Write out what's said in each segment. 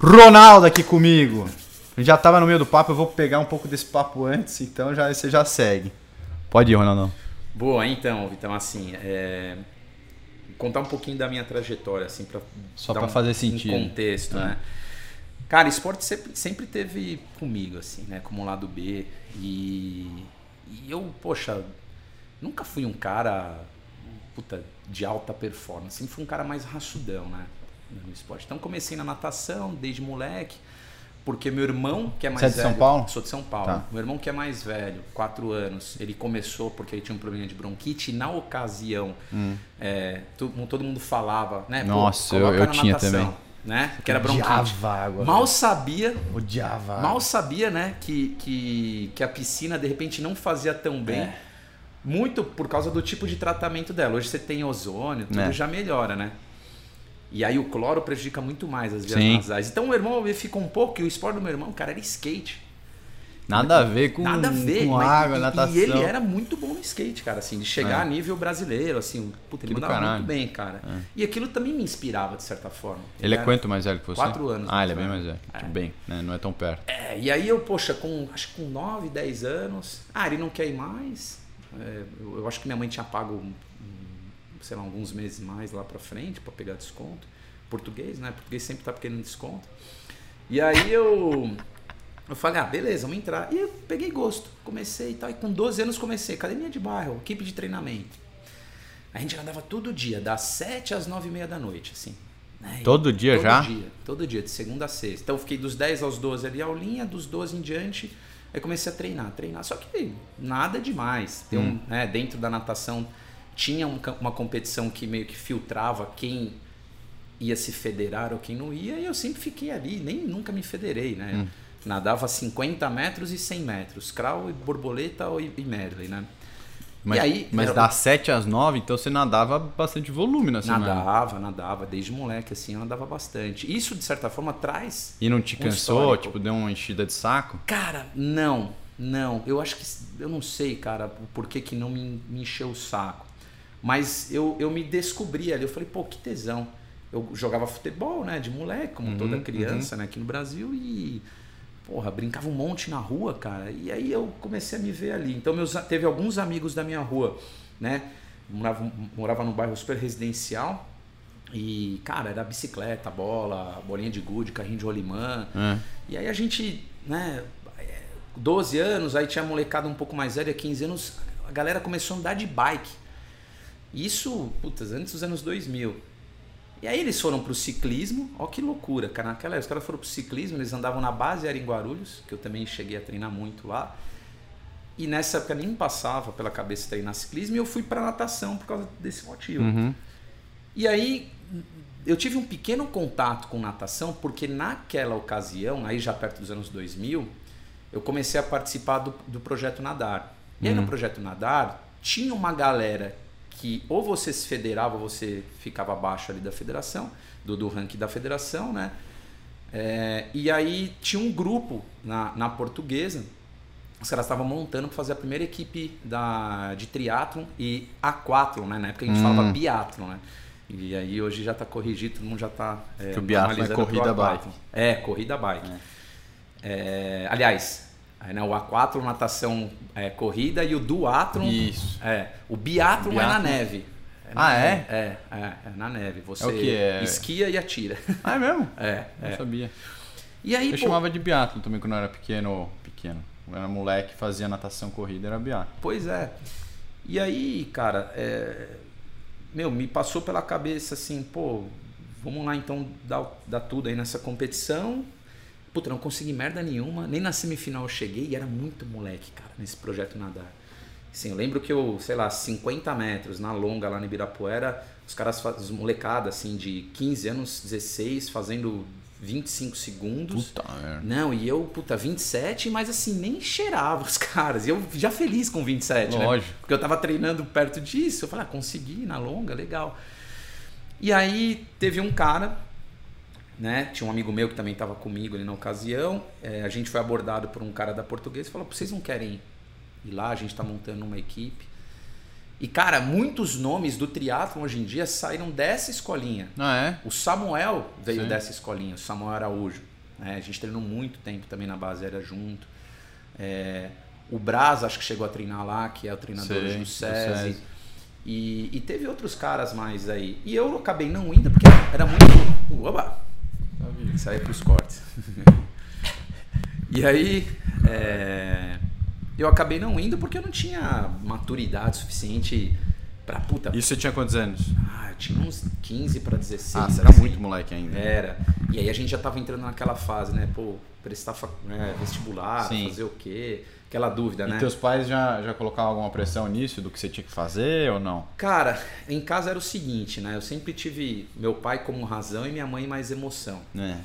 Ronaldo aqui comigo. A gente já tava no meio do papo, eu vou pegar um pouco desse papo antes, então já, você já segue. Pode ir, Ronaldão. Boa, então, Vitão, assim, é... contar um pouquinho da minha trajetória, assim, para só para um, fazer sentido, um contexto, é. né? Cara, esporte sempre, sempre teve comigo, assim, né, como lado B e, e eu, poxa, nunca fui um cara, puta, de alta performance, sempre fui um cara mais raçudão, né, no esporte. Então comecei na natação desde moleque porque meu irmão, que é mais Você é de velho. São Paulo? Sou de São Paulo. Tá. Meu irmão, que é mais velho, quatro anos, ele começou porque ele tinha um problema de bronquite e na ocasião Hum. é, todo, todo mundo falava, né? pô, Nossa, eu- eu na tinha natação, também. Né? Que era bronquite. Odiava água. Mal sabia, Odiava água. mal sabia, né, que, que, que a piscina de repente não fazia tão bem. É. Muito por causa do tipo de tratamento dela. Hoje você tem ozônio, tudo É. já melhora, né? E aí o cloro prejudica muito mais as vias Sim. nasais. Então o meu irmão ele ficou um pouco, e o esporte do meu irmão, cara, era skate. Nada a ver com, Nada a ver. com mas- água, e, natação. E ele era muito bom no skate, cara, assim, de chegar É. a nível brasileiro, assim, puta, ele Que mandava caralho. muito bem, cara. É. E aquilo também me inspirava, de certa forma. Ele é era- quanto mais velho que você? Quatro anos Ah, ele é bem mais velho. É. Tipo, bem, né? Não é tão perto. É, e aí eu, poxa, com acho que com 9, 10 anos, ah, ele não quer ir mais. É, eu, acho que minha mãe tinha pago, sei lá, alguns meses mais lá pra frente pra pegar desconto. Português, né? Português sempre tá querendo desconto. E aí eu eu falei, ah, beleza, vamos entrar. E eu peguei gosto, comecei e tal. E com 12 anos comecei, academia de bairro, equipe de treinamento. A gente andava todo dia, das 7 às 9 e meia da noite, assim. né? Todo dia todo já? dia, todo dia, de segunda a sexta. Então eu fiquei dos 10 aos 12 ali aulinha, dos 12 em diante, aí comecei a treinar, treinar. Só que nada demais. Tem um, Hum. né, dentro da natação tinha um uma competição que meio que filtrava quem ia se federar ou quem não ia, e eu sempre fiquei ali, nem nunca me federei, né? Hum. Nadava 50 metros e 100 metros, crawl e borboleta e e medley, né? Mas, aí, mas era- das 7 às 9, então você nadava bastante volume na semana. Nadava, nadava, desde moleque assim, eu nadava bastante. Isso, de certa forma, traz E não te cansou? tipo, deu uma enchida de saco? Cara, não, não. Eu acho que. Eu não sei, cara, por que, que não me, me encheu o saco. Mas eu, eu me descobri ali. Eu falei, pô, que tesão. Eu jogava futebol, né, de moleque, como Uhum, toda criança, né, aqui no Brasil. E, porra, brincava um monte na rua, cara. E aí eu comecei a me ver ali. Então, meus, teve alguns amigos da minha rua, né? Morava, morava num bairro super residencial. E, cara, era bicicleta, bola, bolinha de gude, carrinho de rolimã. É. E aí a gente, né, 12 anos, aí tinha molecada um pouco mais velha, 15 anos, a galera começou a andar de bike. Isso, putas, antes dos anos 2000. E aí eles foram pro ciclismo, ó que loucura, cara. Naquela época, os caras foram pro ciclismo, eles andavam na base era em Guarulhos, que eu também cheguei a treinar muito lá. E nessa época nem passava pela cabeça treinar ciclismo e eu fui pra natação por causa desse motivo. Uhum. E aí eu tive um pequeno contato com natação, porque naquela ocasião, aí já perto dos anos 2000, eu comecei a participar do, do projeto Nadar. E aí no Hum. projeto Nadar tinha uma galera que ou você se federava ou você ficava abaixo ali da federação, do, do ranking da federação, né? É, e aí tinha um grupo na, na portuguesa, os caras estavam montando para fazer a primeira equipe da, de triatlon e aquatlon, né? Na época a gente Hum. falava biatlon, né? E aí hoje já está corrigido, todo mundo já está é, Que o biatlon é corrida bike. É, corrida bike. É, aliás, aí, né, o aquatlon, natação, é, corrida e o duatlon... Isso. É, o biatlon, O é na neve. na Ah, é? neve. É, é, é na neve. Você É o que? É- esquia e atira. Ah, é mesmo? É, Não é. sabia. E aí, Eu pô, chamava de biatlo também quando eu era pequeno. Pequeno. Eu era moleque, fazia natação corrida, era biatlo. Pois é. E aí, cara, é, meu, me passou pela cabeça assim, pô, vamos lá então dar, dar tudo aí nessa competição. Puta, não consegui merda nenhuma, nem na semifinal eu cheguei e era muito moleque, cara, nesse projeto nadar. Assim, eu lembro que eu, sei lá, 50 metros na longa lá no Ibirapuera, os caras, os molecada assim de 15 anos, 16, fazendo 25 segundos. Puta merda. Não, e eu, puta, 27, mas assim, nem cheirava os caras. E eu já feliz com 27, né? Lógico. Porque eu tava treinando perto disso. Eu falei, ah, consegui na longa, legal. E aí teve um cara, né? Tinha um amigo meu que também tava comigo ali na ocasião. é, a gente foi abordado por um cara da portuguesa e falou: vocês não querem ir lá? A gente tá montando uma equipe. E, cara, muitos nomes do triatlon hoje em dia saíram dessa escolinha. Ah, é? O Samuel veio Sim. dessa escolinha, o Samuel Araújo. Né? A gente treinou muito tempo também na base aérea junto. É, o Braz, acho que chegou a treinar lá, que é o treinador Sei, do do SESI. SESI. E, e teve outros caras mais aí. E eu acabei não indo porque era muito. Oba! Isso aí é pros cortes. e aí. é, eu acabei não indo porque eu não tinha maturidade suficiente pra puta. Isso você tinha quantos anos? Ah, eu tinha uns 15 pra 16. Ah, você era assim. muito moleque ainda. Era. E aí a gente já tava entrando naquela fase, né? Pô, prestar né, vestibular, Sim. fazer o quê? Aquela dúvida, né? E teus pais já, já colocavam alguma pressão nisso, do que você tinha que fazer ou não? Cara, em casa era o seguinte, né? Eu sempre tive meu pai como razão e minha mãe mais emoção. É.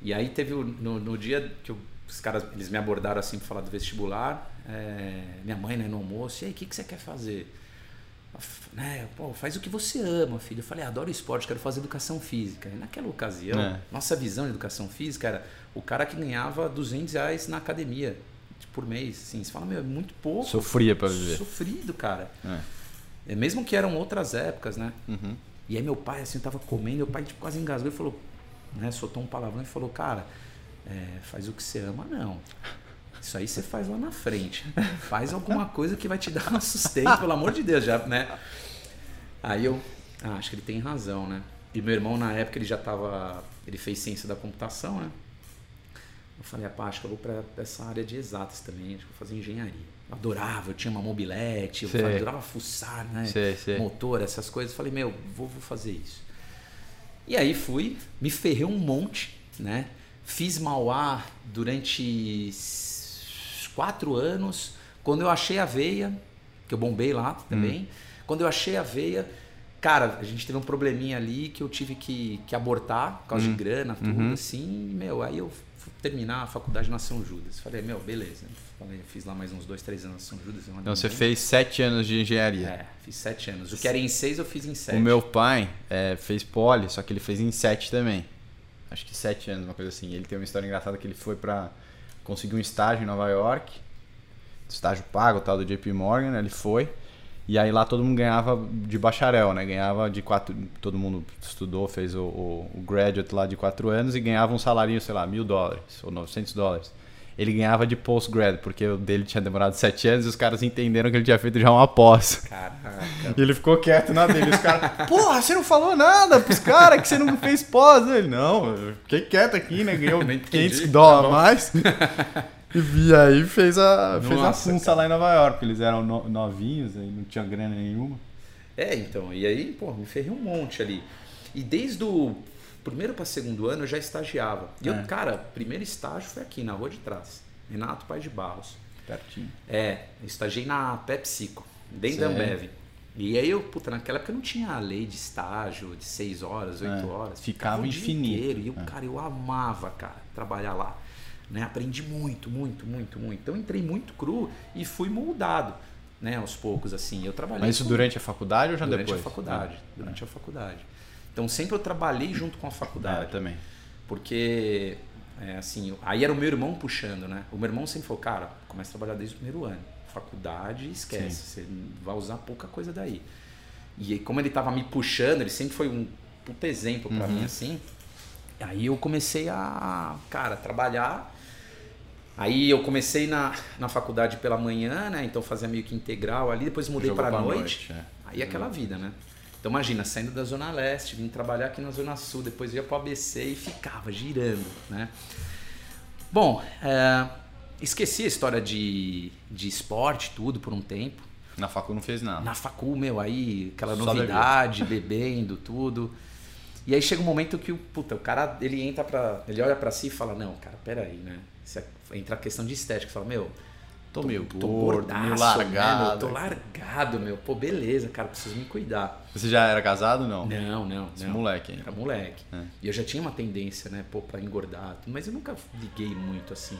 E aí teve no, no dia que eu- os caras eles me abordaram assim para falar do vestibular, é, minha mãe né, no almoço, e aí o que, que você quer fazer? Né, pô, faz o que você ama, filho. Eu falei, "Ah, adoro esporte, quero fazer educação física. E naquela ocasião, É. nossa visão de educação física era o cara que ganhava 200 reais na academia por mês. Assim, você fala, meu, é muito pouco. Sofria pra viver. Sofrido, cara. É. É, mesmo que eram outras épocas, né? Uhum. E aí meu pai, assim, tava comendo, meu pai tipo, quase engasgou e falou, né, soltou um palavrão e falou, cara, é, faz o que você ama, não. Isso aí você faz lá na frente. Faz alguma coisa que vai te dar um sustento, pelo amor de Deus, já, né? Aí eu, ah, acho que ele tem razão, né? E meu irmão, na época, ele já tava, ele fez ciência da computação, né? Eu falei, ah, acho que eu vou pra essa área de exatas também, acho que eu vou fazer engenharia. Eu adorava, eu tinha uma mobilete, eu Sei. adorava fuçar, né? Sei, sei. motor, essas coisas. Falei, meu, vou, vou fazer isso. E aí fui, me ferrei um monte, né? Fiz Mauá durante s- quatro anos. Quando eu achei a veia, que eu bombei lá também, Hum. quando eu achei a veia, cara, a gente teve um probleminha ali que eu tive que, que abortar por causa de grana, tudo Uhum. assim. Meu, aí eu fui terminar a faculdade na São Judas. Falei, meu, beleza. Falei, fiz lá mais uns dois, três anos na São Judas. Então você bem. fez sete anos de engenharia. É, fiz sete anos. O que era em seis, eu fiz em sete. O meu pai é, fez poli, só que ele fez em sete também. Acho que sete anos, uma coisa assim. Ele tem uma história engraçada que ele foi pra conseguir um estágio em Nova York. Estágio pago, tal, do JP Morgan, né? ele foi. E aí lá todo mundo ganhava de bacharel, né? Ganhava de quatro. Todo mundo estudou, fez o, o, o graduate lá de quatro anos e ganhava um salário, sei lá, mil dólares ou 900 dólares. Ele ganhava de postgrad, porque o dele tinha demorado sete anos e os caras entenderam que ele tinha feito já uma pós. Caraca. E ele ficou quieto na dele. Os caras, porra, você não falou nada pros caras que você não fez pós. Ele, não, eu fiquei quieto aqui, né? Ganhou Não entendi, 500 tá dólares a mais. E aí fez a, fez a Nossa, funça lá em Nova York, eles eram no- novinhos, aí não tinha grana nenhuma. É, então, e aí, pô, me ferrei um monte ali. E desde o primeiro para segundo ano eu já estagiava. E eu, É. cara, primeiro estágio foi aqui na rua de trás. Renato Pai de Barros. Pertinho. É, eu estagiei na PepsiCo, dentro da. Ambev. E aí eu, puta, naquela época não tinha a lei de estágio de 6 horas, 8 É, horas. ficava o dia infinito. inteiro. E eu, É. cara, eu amava, cara, trabalhar lá. Né? Aprendi muito, muito, muito, muito. Então entrei muito cru e fui moldado, né, aos poucos, assim. Eu trabalhei Mas isso com- durante a faculdade ou já durante depois? a faculdade. Ah, Durante a faculdade. Então sempre eu trabalhei junto com a É, faculdade. também. Porque, é, assim, aí era o meu irmão puxando, né? O meu irmão sempre falou, cara, começa a trabalhar desde o primeiro ano. Faculdade, esquece. Você vai usar pouca coisa daí. E aí, como ele tava me puxando, ele sempre foi um puta exemplo pra Uhum. mim, assim. Aí eu comecei a, cara, trabalhar. Aí eu comecei na, na faculdade pela manhã, né? Então fazia meio que integral ali, depois mudei pra noite. noite, é. Aí é aquela vida, né? Então imagina, saindo da Zona Leste, vim trabalhar aqui na Zona Sul, depois ia pro ABC e ficava girando, né? Bom, é, esqueci a história de, de esporte, tudo, por um tempo. Na facu não fez nada. Na facul, meu, aí aquela Só novidade, bebendo, tudo. E aí chega um momento que o, puta, o cara, ele entra pra. Ele olha pra si e fala, não, cara, peraí, né? Se entra a questão de estética, fala, meu, Tô meio tô gordo, meio gordaço, né, largado. meu? Tô largado, meu. Pô, beleza, cara, preciso me cuidar. Você já era casado não? Não, não, Esse não. moleque ainda. Era moleque. É. E eu já tinha uma tendência, né, pô, pra engordar. Mas eu nunca liguei muito assim.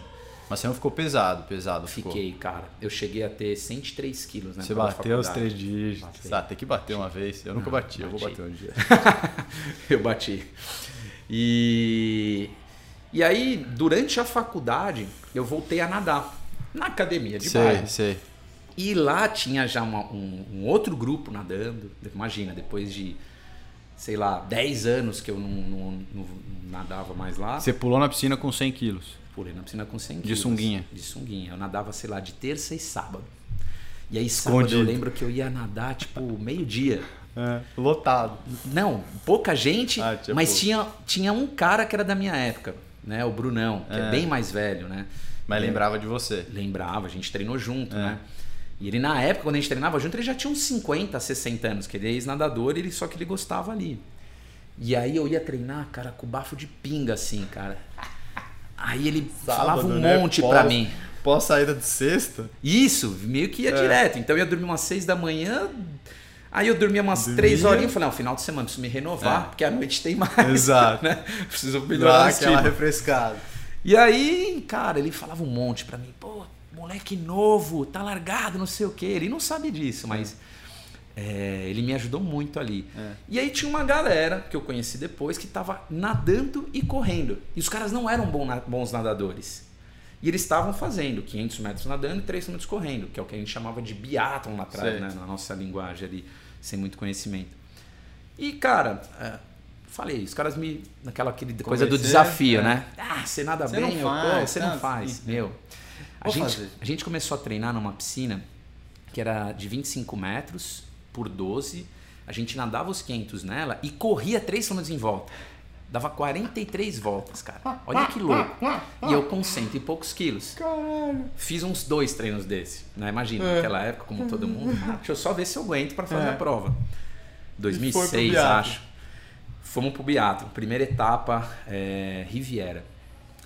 Mas você não ficou pesado, pesado ficou. Fiquei, cara. Eu cheguei a ter 103 quilos, né? Você bateu os três dígitos. Batei. Ah, tem que bater uma vez. Eu nunca Não, bati, eu vou bater um dia. eu bati. E, e aí, durante a faculdade, eu voltei a nadar. Na academia de sei, bairro. sei. E lá tinha já uma- um, um outro grupo nadando. Imagina, depois de sei lá, 10 anos que eu não, não, não nadava mais lá. Você pulou na piscina com 100 quilos? Pulei na piscina com 100 De quilos. sunguinha? De sunguinha. Eu nadava, sei lá, de terça e sábado. E aí sábado eu Escondido. lembro que eu ia nadar, tipo, meio-dia. É, lotado. Não, pouca gente, Ah, tinha mas pouco. tinha, tinha um cara que era da minha época, né? O Brunão, que é, É. bem mais velho, né? Mas E- lembrava de você. Lembrava, a gente treinou junto, É. né? E ele, na época, quando a gente treinava junto, ele já tinha uns 50, 60 anos, que ele é ex-nadador, ele, só que ele gostava ali. E aí eu ia treinar, cara, com bafo de pinga, assim, cara. Aí ele falava um né? monte pra mim. Pós saída de sexta. Isso, meio que ia É. direto. Então eu ia dormir umas 6 da manhã, aí eu dormia umas Dormia. 3 horinhas e falei, não, final de semana preciso me renovar, É. porque à noite tem mais. Exato. né? Preciso melhorar Dá aquela refrescada. E aí, cara, ele falava um monte pra mim, pô, moleque novo, tá largado, não sei o quê. Ele não sabe disso, mas é, ele me ajudou muito ali. É. E aí tinha uma galera que eu conheci depois que tava nadando e correndo. E os caras não eram bons nadadores. E eles estavam fazendo 500 metros nadando e 3 metros correndo, que é o que a gente chamava de biathlon lá atrás, né? na nossa linguagem ali, sem muito conhecimento. E, cara, é, falei, os caras me. naquela aquele coisa do Convencer, desafio, é. né? Ah, você nada Você bem, não eu- pô, faz, você tá, não faz. enfim. Meu. A gente, fazer. a gente começou a treinar numa piscina que era de 25 metros por 12. A gente nadava os 500 nela e corria 3 km em volta. Dava 43 voltas, cara. Olha que louco. E eu com cento e poucos quilos. Caralho. Fiz uns dois treinos desse. Né? Imagina, É. naquela época, como todo mundo. Ah, deixa eu só ver se eu aguento para fazer É. a prova. pro 2006, biatlo. acho. Fomos pro Beato. Primeira etapa, é, Riviera.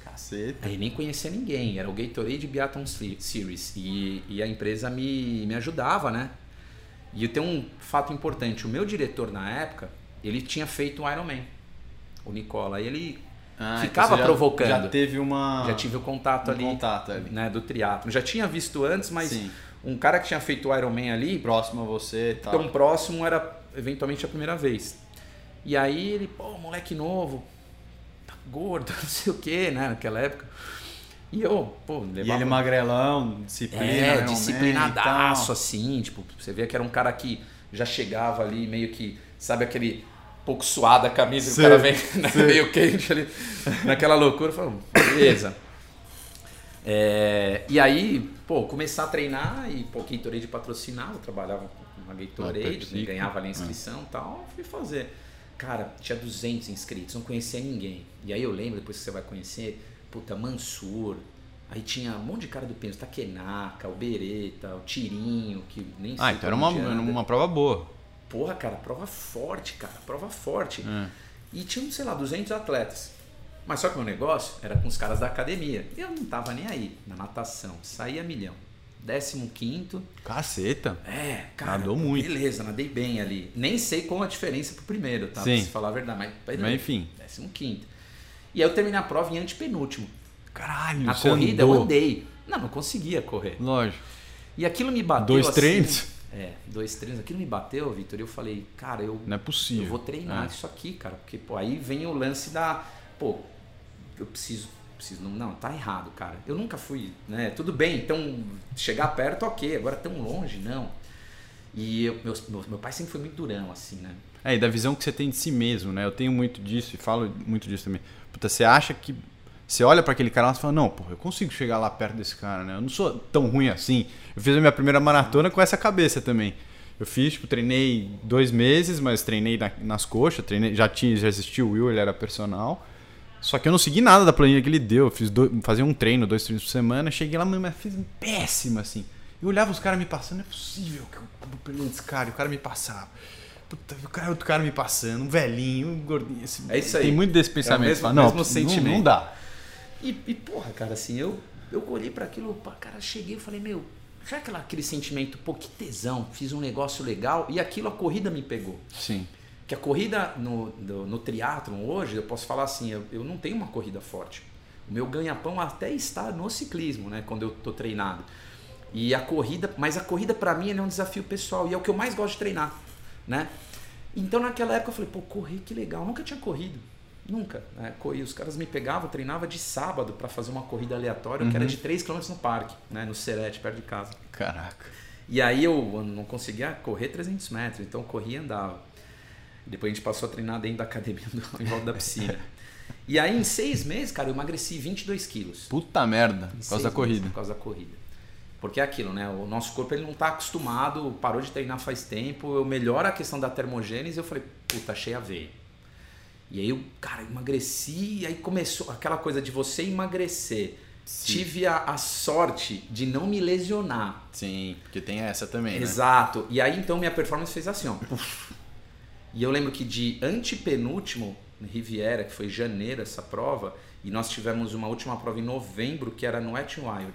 Caceta. Aí nem conhecia ninguém, era o Gatorade Biathlon Se- Series e, e a empresa me, me ajudava, né? E tenho um fato importante, o meu diretor na época, ele tinha feito o Ironman, o Nicola, e ele Ah, Ficava então já- provocando. Já teve uma. já tive o contato um ali, contato ali. né, do triatlo. Já tinha visto antes, mas Sim. um cara que tinha feito o Ironman ali, Próximo a você e tal. tão próximo era eventualmente a primeira vez. E aí ele, pô, moleque novo, tá gordo, não sei o que, né, naquela época. E eu, pô, E levava... ele magrelão, disciplina. É, disciplinadaço, e assim, tipo, você via que era um cara que já chegava ali meio que, sabe aquele pouco suado a camisa, Sei, o cara vem né, meio quente ali, naquela loucura, falei, beleza. É, e aí, pô, começar a treinar e, pô, Gatorade patrocinava, eu trabalhava com uma Ah, Gatorade, né, ganhava ali a inscrição e tal, fui fazer. Cara, tinha 200 inscritos, não conhecia ninguém. E aí eu lembro, depois que você vai conhecer, puta, Mansur, aí tinha um monte de cara do Peso, Takenaka, o Bereta, o Tirinho, que nem sei Ah, então era uma, era uma prova boa. Porra, cara, prova forte, cara, prova forte. É. E tinha, sei lá, 200 atletas. Mas só que o meu negócio era com os caras da academia. E eu não tava nem aí na natação. Saía milhão. Décimo quinto. Caceta. É, cara. Nadou muito. Beleza, nadei bem ali. Nem sei qual a diferença pro primeiro, tá? Sim. Pra se falar a verdade. Mas, Mas enfim. Décimo quinto. E aí eu terminei a prova em antepenúltimo. Caralho, você corrida andou. eu andei. Não, não conseguia correr. Lógico. E aquilo me bateu. Dois assim- treinos? É, dois treinos. Aquilo me bateu, Vitor. E eu falei, cara, eu Não é possível. eu vou treinar É. isso aqui, cara. Porque, pô, aí vem o lance da. Pô, eu preciso. Preciso não, não, tá errado, cara. Eu nunca fui, né? Tudo bem, então chegar perto, ok. Agora tão longe, não. E eu, meu, meu, pai sempre foi muito durão, assim, né? É, e da visão que você tem de si mesmo, né? Eu tenho muito disso e falo muito disso também. Puta, você acha que. Você olha pra aquele cara lá e fala, não, porra, eu consigo chegar lá perto desse cara, né? Eu não sou tão ruim assim. Eu fiz a minha primeira maratona com essa cabeça também. Eu fiz, tipo, treinei dois meses, mas treinei na- nas coxas, treinei, já tinha, já existia o Will, ele era personal. Só que eu não segui nada da planilha que ele deu. Eu fiz dois, fazia um treino, dois treinos por semana. Cheguei lá, mas fiz péssimo, assim. Eu olhava os caras me passando, não é possível que eu vou perder esse cara. E o cara me passava. Puta, o cara, outro cara me passando, um velhinho, um gordinho. Assim, É isso aí. Tem muito desse É pensamento. mesmo- Fala, não, mesmo sentimento. não dá. E, e, porra, cara, assim, eu, eu olhei para aquilo, pá, cara, cheguei e falei, meu, sabe aquela, aquele sentimento, pô, que tesão, fiz um negócio legal e aquilo a corrida me pegou. Sim. Que a corrida no, no, no triatlon hoje, eu posso falar assim, eu, eu não tenho uma corrida forte. O meu ganha-pão até está no ciclismo, né? Quando eu tô treinado. E a corrida, mas a corrida para mim é um desafio pessoal e é o que eu mais gosto de treinar, né? Então naquela época eu falei, pô, correr que legal. Eu nunca tinha corrido. Nunca. Né? Corri, os caras me pegavam, treinava de sábado para fazer uma corrida aleatória, que era de 3 km no parque, né? No Serete, perto de casa. Caraca. E aí eu não conseguia correr 300 metros, então eu corria e andava. Depois a gente passou a treinar dentro da academia, em volta da piscina. E aí, em seis meses, cara, eu emagreci 22 quilos. Puta merda, por causa da corrida. Meses, por causa da corrida. Porque é aquilo, né? O nosso corpo ele não está acostumado, parou de treinar faz tempo. Eu melhoro a questão da termogênese. Eu falei, puta, achei a veia. E aí eu, cara, emagreci. E aí começou aquela coisa de você emagrecer. Sim. Tive a, a, sorte de não me lesionar. Sim, porque tem essa também. Né? Exato. E aí então minha performance fez assim, ó. E eu lembro que de antepenúltimo, Riviera, que foi janeiro essa prova, e nós tivemos uma última prova em novembro, que era no Wet Wild.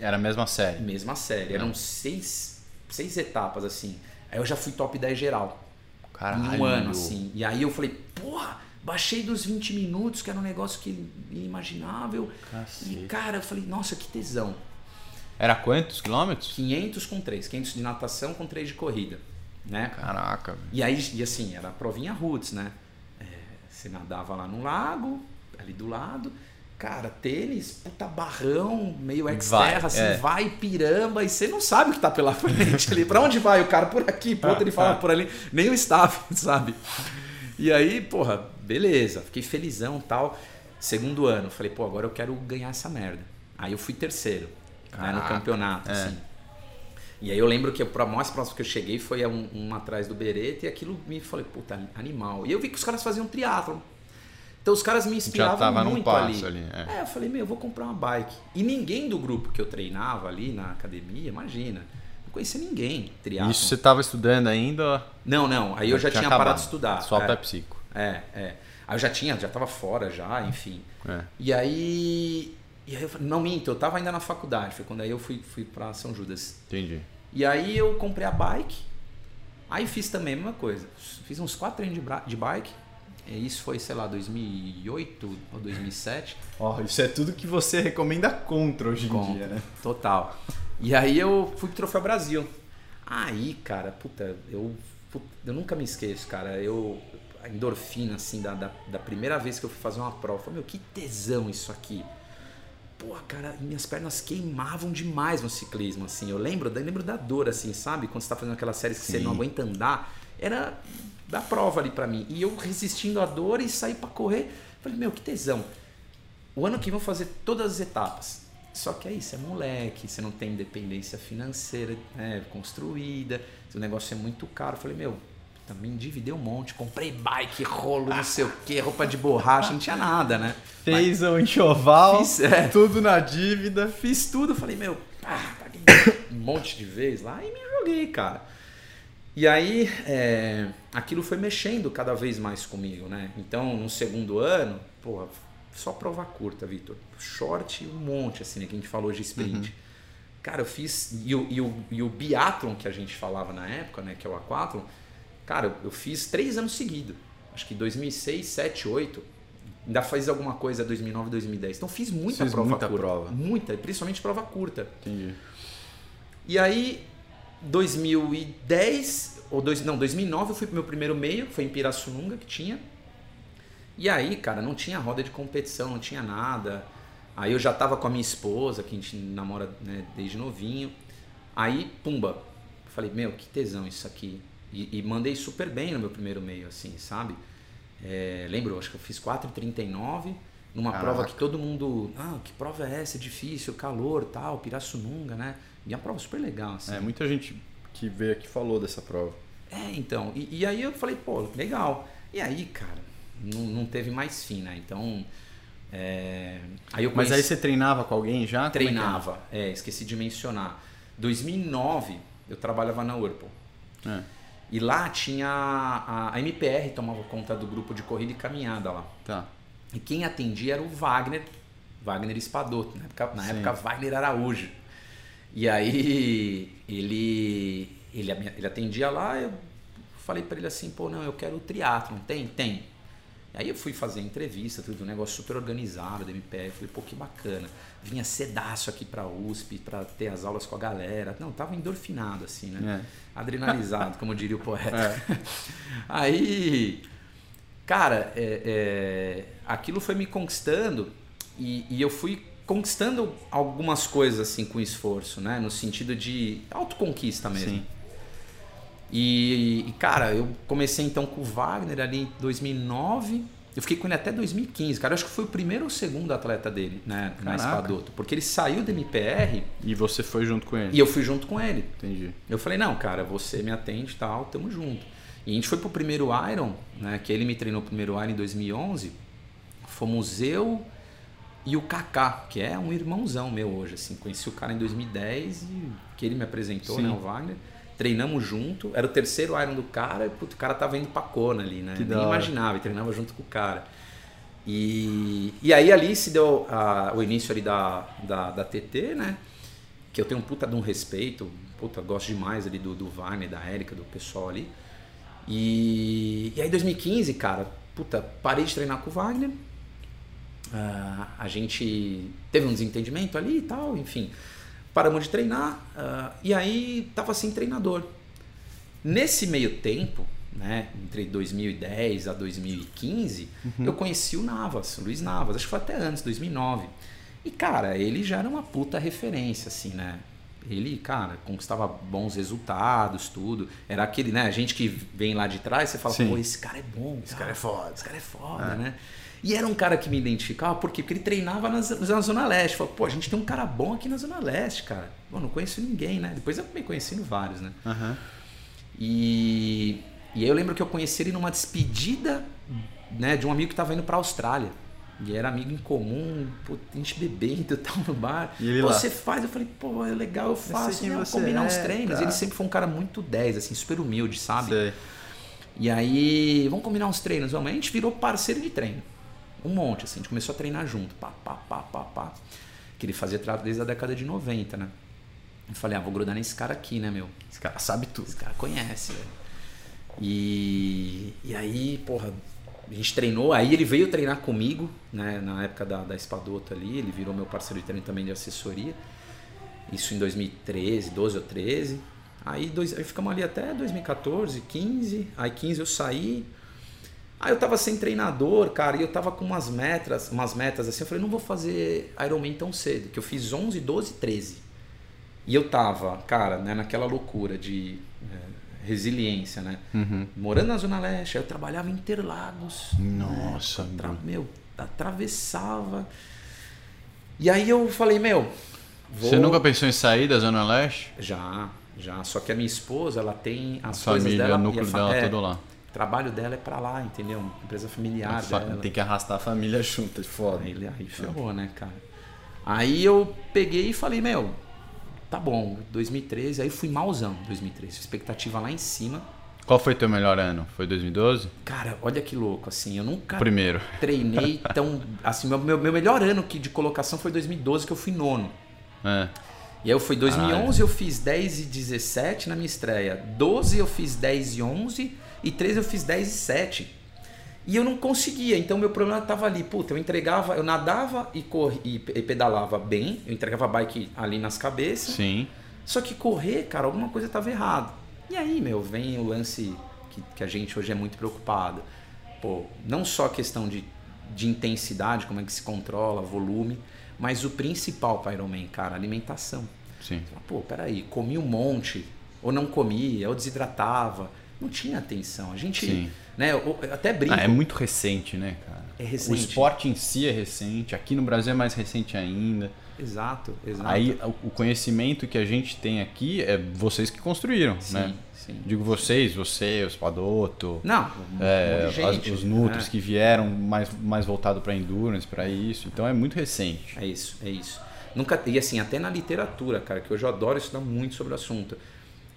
Era a mesma série. Mesma série. Eram seis, seis etapas, assim. Aí eu já fui top 10 geral. Caralho. Em um ano, assim. E aí eu falei, porra, baixei dos 20 minutos, que era um negócio que inimaginável. Cacete. E, cara, eu falei, nossa, que tesão. Era quantos quilômetros? 500 com 3. 500 de natação com 3 de corrida. Né? Caraca. E aí, e assim, era a provinha roots, né? É, você nadava lá no lago, ali do lado Cara, tênis, puta barrão, meio exterra, assim, é. vai piramba e você não sabe o que tá pela frente ali. Pra onde vai o cara? Por aqui, por outro ele fala por ali. Nem o staff, sabe? E aí, porra, beleza. Fiquei felizão tal. Segundo ano, falei, pô, agora eu quero ganhar essa merda. Aí eu fui terceiro né, no campeonato, é. assim. E aí eu lembro que o mais próximo que eu cheguei foi um, um atrás do Beretta e aquilo me falei, puta, animal. E eu vi que os caras faziam triatlon. Então os caras me inspiravam Já tava muito ali. ali é. é. eu falei, meu, eu vou comprar uma bike. E ninguém do grupo que eu treinava ali na academia, imagina, não conhecia ninguém. Triatlon. Isso você estava estudando ainda? Não, não. Aí eu já tinha, tinha parado de estudar. Só é. Pepsico. É, é. Aí eu já tinha, já estava fora já, enfim. É. E aí. E aí eu falei, não minto, eu estava ainda na faculdade. Foi quando aí eu fui, fui para São Judas. Entendi. E aí eu comprei a bike. Aí fiz também a mesma coisa. Fiz uns quatro treinos de, de bike isso foi, sei lá, 2008 ou 2007. Ó, oh, isso é tudo que você recomenda contra hoje em contra, dia, né? Total. E aí eu fui pro Troféu Brasil. Aí, cara, puta, eu, puta, eu nunca me esqueço, cara. Eu, a endorfina, assim, da, da, da, primeira vez que eu fui fazer uma prova, eu falei, meu, que tesão isso aqui. Pô, cara, minhas pernas queimavam demais no ciclismo, assim. Eu lembro, eu lembro da dor, assim, sabe? Quando você tá fazendo aquelas séries que Sim. você não aguenta andar. Era da prova ali para mim. E eu resistindo à dor e saí para correr. Falei, meu, que tesão. O ano que vem vou fazer todas as etapas. Só que aí você é moleque, você não tem independência financeira né, construída, o negócio é muito caro. Falei, meu, também endividei um monte, comprei bike, rolo, não sei o que, roupa de borracha, não tinha nada, né? Fez o um enxoval, fiz, é, tudo na dívida. Fiz tudo, falei, meu, pá, um monte de vez lá e me joguei, cara. E aí, é, aquilo foi mexendo cada vez mais comigo, né? Então, no segundo ano, porra, só prova curta, Vitor. Short um monte, assim, né? Que a gente falou de sprint. Uhum. Cara, eu fiz. E o, e, o, e o biathlon que a gente falava na época, né? Que é o aquathlon. Cara, eu fiz três anos seguidos. Acho que 2006, 7, 8. Ainda faz alguma coisa 2009, 2010. Então fiz muita fiz prova muita curta. Prova. Muita, principalmente prova curta. Entendi. E aí 2010, ou dois, não, 2009 eu fui pro meu primeiro meio, foi em Pirassununga que tinha. E aí, cara, não tinha roda de competição, não tinha nada. Aí eu já tava com a minha esposa, que a gente namora né, desde novinho. Aí, pumba, falei, meu, que tesão isso aqui. E, e mandei super bem no meu primeiro meio, assim, sabe? É, lembro, acho que eu fiz 4,39 numa Caraca. prova que todo mundo. Ah, que prova é essa? Difícil, calor, tal, Pirassununga, né? E a prova super legal, assim. É, muita gente que veio aqui falou dessa prova. É, então. E, e aí eu falei, pô, legal. E aí, cara, não, não teve mais fim, né? Então. É... Aí conheci... Mas aí você treinava com alguém já? É treinava, é, é, esqueci de mencionar. 2009 eu trabalhava na Whirlpool. É. E lá tinha a, a MPR tomava conta do grupo de corrida e caminhada lá. Tá. E quem atendia era o Wagner, Wagner Espadoto, na época, na época Wagner Araújo. E aí ele, ele, ele atendia lá, eu falei para ele assim, pô, não, eu quero o triatlon, tem? Tem. Aí eu fui fazer entrevista, tudo, um negócio super organizado da MPF, falei, pô, que bacana. Vinha cedaço aqui pra USP para ter as aulas com a galera. Não, tava endorfinado assim, né? É. Adrenalizado, como diria o poeta. É. Aí, cara, é, é, aquilo foi me conquistando e, e eu fui conquistando algumas coisas assim com esforço, né? No sentido de autoconquista mesmo. Sim. E, e, cara, eu comecei então com o Wagner ali em 2009. Eu fiquei com ele até 2015, cara. Eu acho que foi o primeiro ou segundo atleta dele, né? Na Caraca. Espadoto. Porque ele saiu do MPR E você foi junto com ele? e eu fui junto com ele. Entendi. Eu falei, não, cara, você me atende e tal, tamo junto. E a gente foi pro primeiro Iron, né? Que ele me treinou o primeiro Iron em 2011. Fomos eu e o Kaká, que é um irmãozão meu hoje, assim. Conheci o cara em 2010 e que ele me apresentou, Sim. né? O Wagner. Treinamos junto. Era o terceiro Iron do cara e puto, o cara tava indo pra Kona ali, né? Que Nem imaginava, e treinava junto com o cara. E, e aí ali se deu a- o início ali da, da, da TT, né? Que eu tenho um puta de um respeito, puta, gosto demais ali do, do Wagner, da Érica, do pessoal ali. E, e aí 2015, cara, puta, parei de treinar com o Wagner. Ah, a gente teve um desentendimento ali e tal, enfim. Paramos de treinar ah, e aí tava sem treinador. Nesse meio tempo, né, entre 2010 a 2015, eu conheci o Navas, o Luiz Navas, acho que foi até antes, 2009. E cara, ele já era uma puta referência, assim, né? Ele, cara, conquistava bons resultados, tudo. Era aquele, né? A gente que vem lá de trás, você fala, Sim. pô, esse cara é bom. Esse cara é foda. Esse cara é foda, né? E era um cara que me identificava, por quê? Porque ele treinava na, na Zona Leste. Falei, pô, a gente tem um cara bom aqui na Zona Leste, cara. Pô, não conheço ninguém, né? Depois eu acabei conhecendo vários, né? Aham. E, e aí eu lembro que eu conheci ele numa despedida né, de um amigo que estava indo para a Austrália. E era amigo em comum, pô, a gente bebendo e tal no bar. E pô, você faz? Eu falei, pô, é legal, eu faço. Não, você combinar é, uns treinos. tá. Ele sempre foi um cara muito 10, assim, super humilde, sabe? Sei. E aí, vamos combinar uns treinos, vamos. A gente virou parceiro de treino. Um monte, assim. A gente começou a treinar junto. Pá, pá, pá, pá, pá. Que ele fazia tra- desde a década de 90, né? Eu falei, ah, vou grudar nesse cara aqui, né, meu? Esse cara sabe tudo. Esse cara conhece, velho. E, e aí, porra, a gente treinou. Aí ele veio treinar comigo, né? Na época da, da Espadoto ali. Ele virou meu parceiro de treino também de assessoria. Isso em 2013, 12 ou 13. Aí, dois, aí ficamos ali até 2014, 15. Aí 15 eu saí. Aí eu tava sem treinador, cara, e eu tava com umas metas, umas metas assim. Eu falei, não vou fazer Ironman tão cedo, que eu fiz 11, 12, 13. E eu tava, cara, né, naquela loucura de é, resiliência, né? Uhum. Morando na Zona Leste, aí eu trabalhava em Interlagos. Nossa, né? Tra- meu, atravessava. E aí eu falei, meu. Vou... Você nunca pensou em sair da Zona Leste? Já, já. Só que a minha esposa, ela tem A as coisas família, dela. o núcleo a dela é, todo lá. O trabalho dela é pra lá, entendeu? Uma empresa familiar fa- dela. Tem que arrastar a família junto, é foda. Aí, ele- aí ferrou, né, cara? Aí eu peguei e falei, meu, tá bom, 2013, aí fui malzão 2013, expectativa lá em cima. Qual foi teu melhor ano? Foi 2012? Cara, olha que louco, assim, eu nunca Primeiro. treinei tão. Assim, meu, meu, meu melhor ano que de colocação foi 2012, que eu fui nono. É. E aí eu fui 2011, eu fiz 10 e 17 na minha estreia. 12 eu fiz 10 e 11 e 13 eu fiz 10 e 7. E eu não conseguia, então meu problema estava ali. Puta, eu entregava, eu nadava e, corri, e pe- pedalava bem, eu entregava bike ali nas cabeças. Sim. Só que correr, cara, alguma coisa estava errada. E aí, meu, vem o lance que, que a gente hoje é muito preocupado. Pô, não só a questão de, de intensidade, como é que se controla, volume, mas o principal para Ironman, cara, alimentação. Sim. Pô, peraí, comi um monte, ou não comia, ou desidratava. Não tinha atenção. A gente, Sim. né, eu eu até brinco. Ah, é muito recente, né, cara? É recente. O esporte em si é recente. Aqui no Brasil é mais recente ainda. Exato, exato. Aí o- o conhecimento que a gente tem aqui é vocês que construíram, sim, né? sim. Digo vocês, você, os Padoto, Não, é, de as- gente, os Nutris né? que vieram mais, mais voltado para endurance, para isso. Então é muito recente. É isso, é isso. Nunca, e assim, até na literatura, cara, que hoje eu adoro estudar muito sobre o assunto.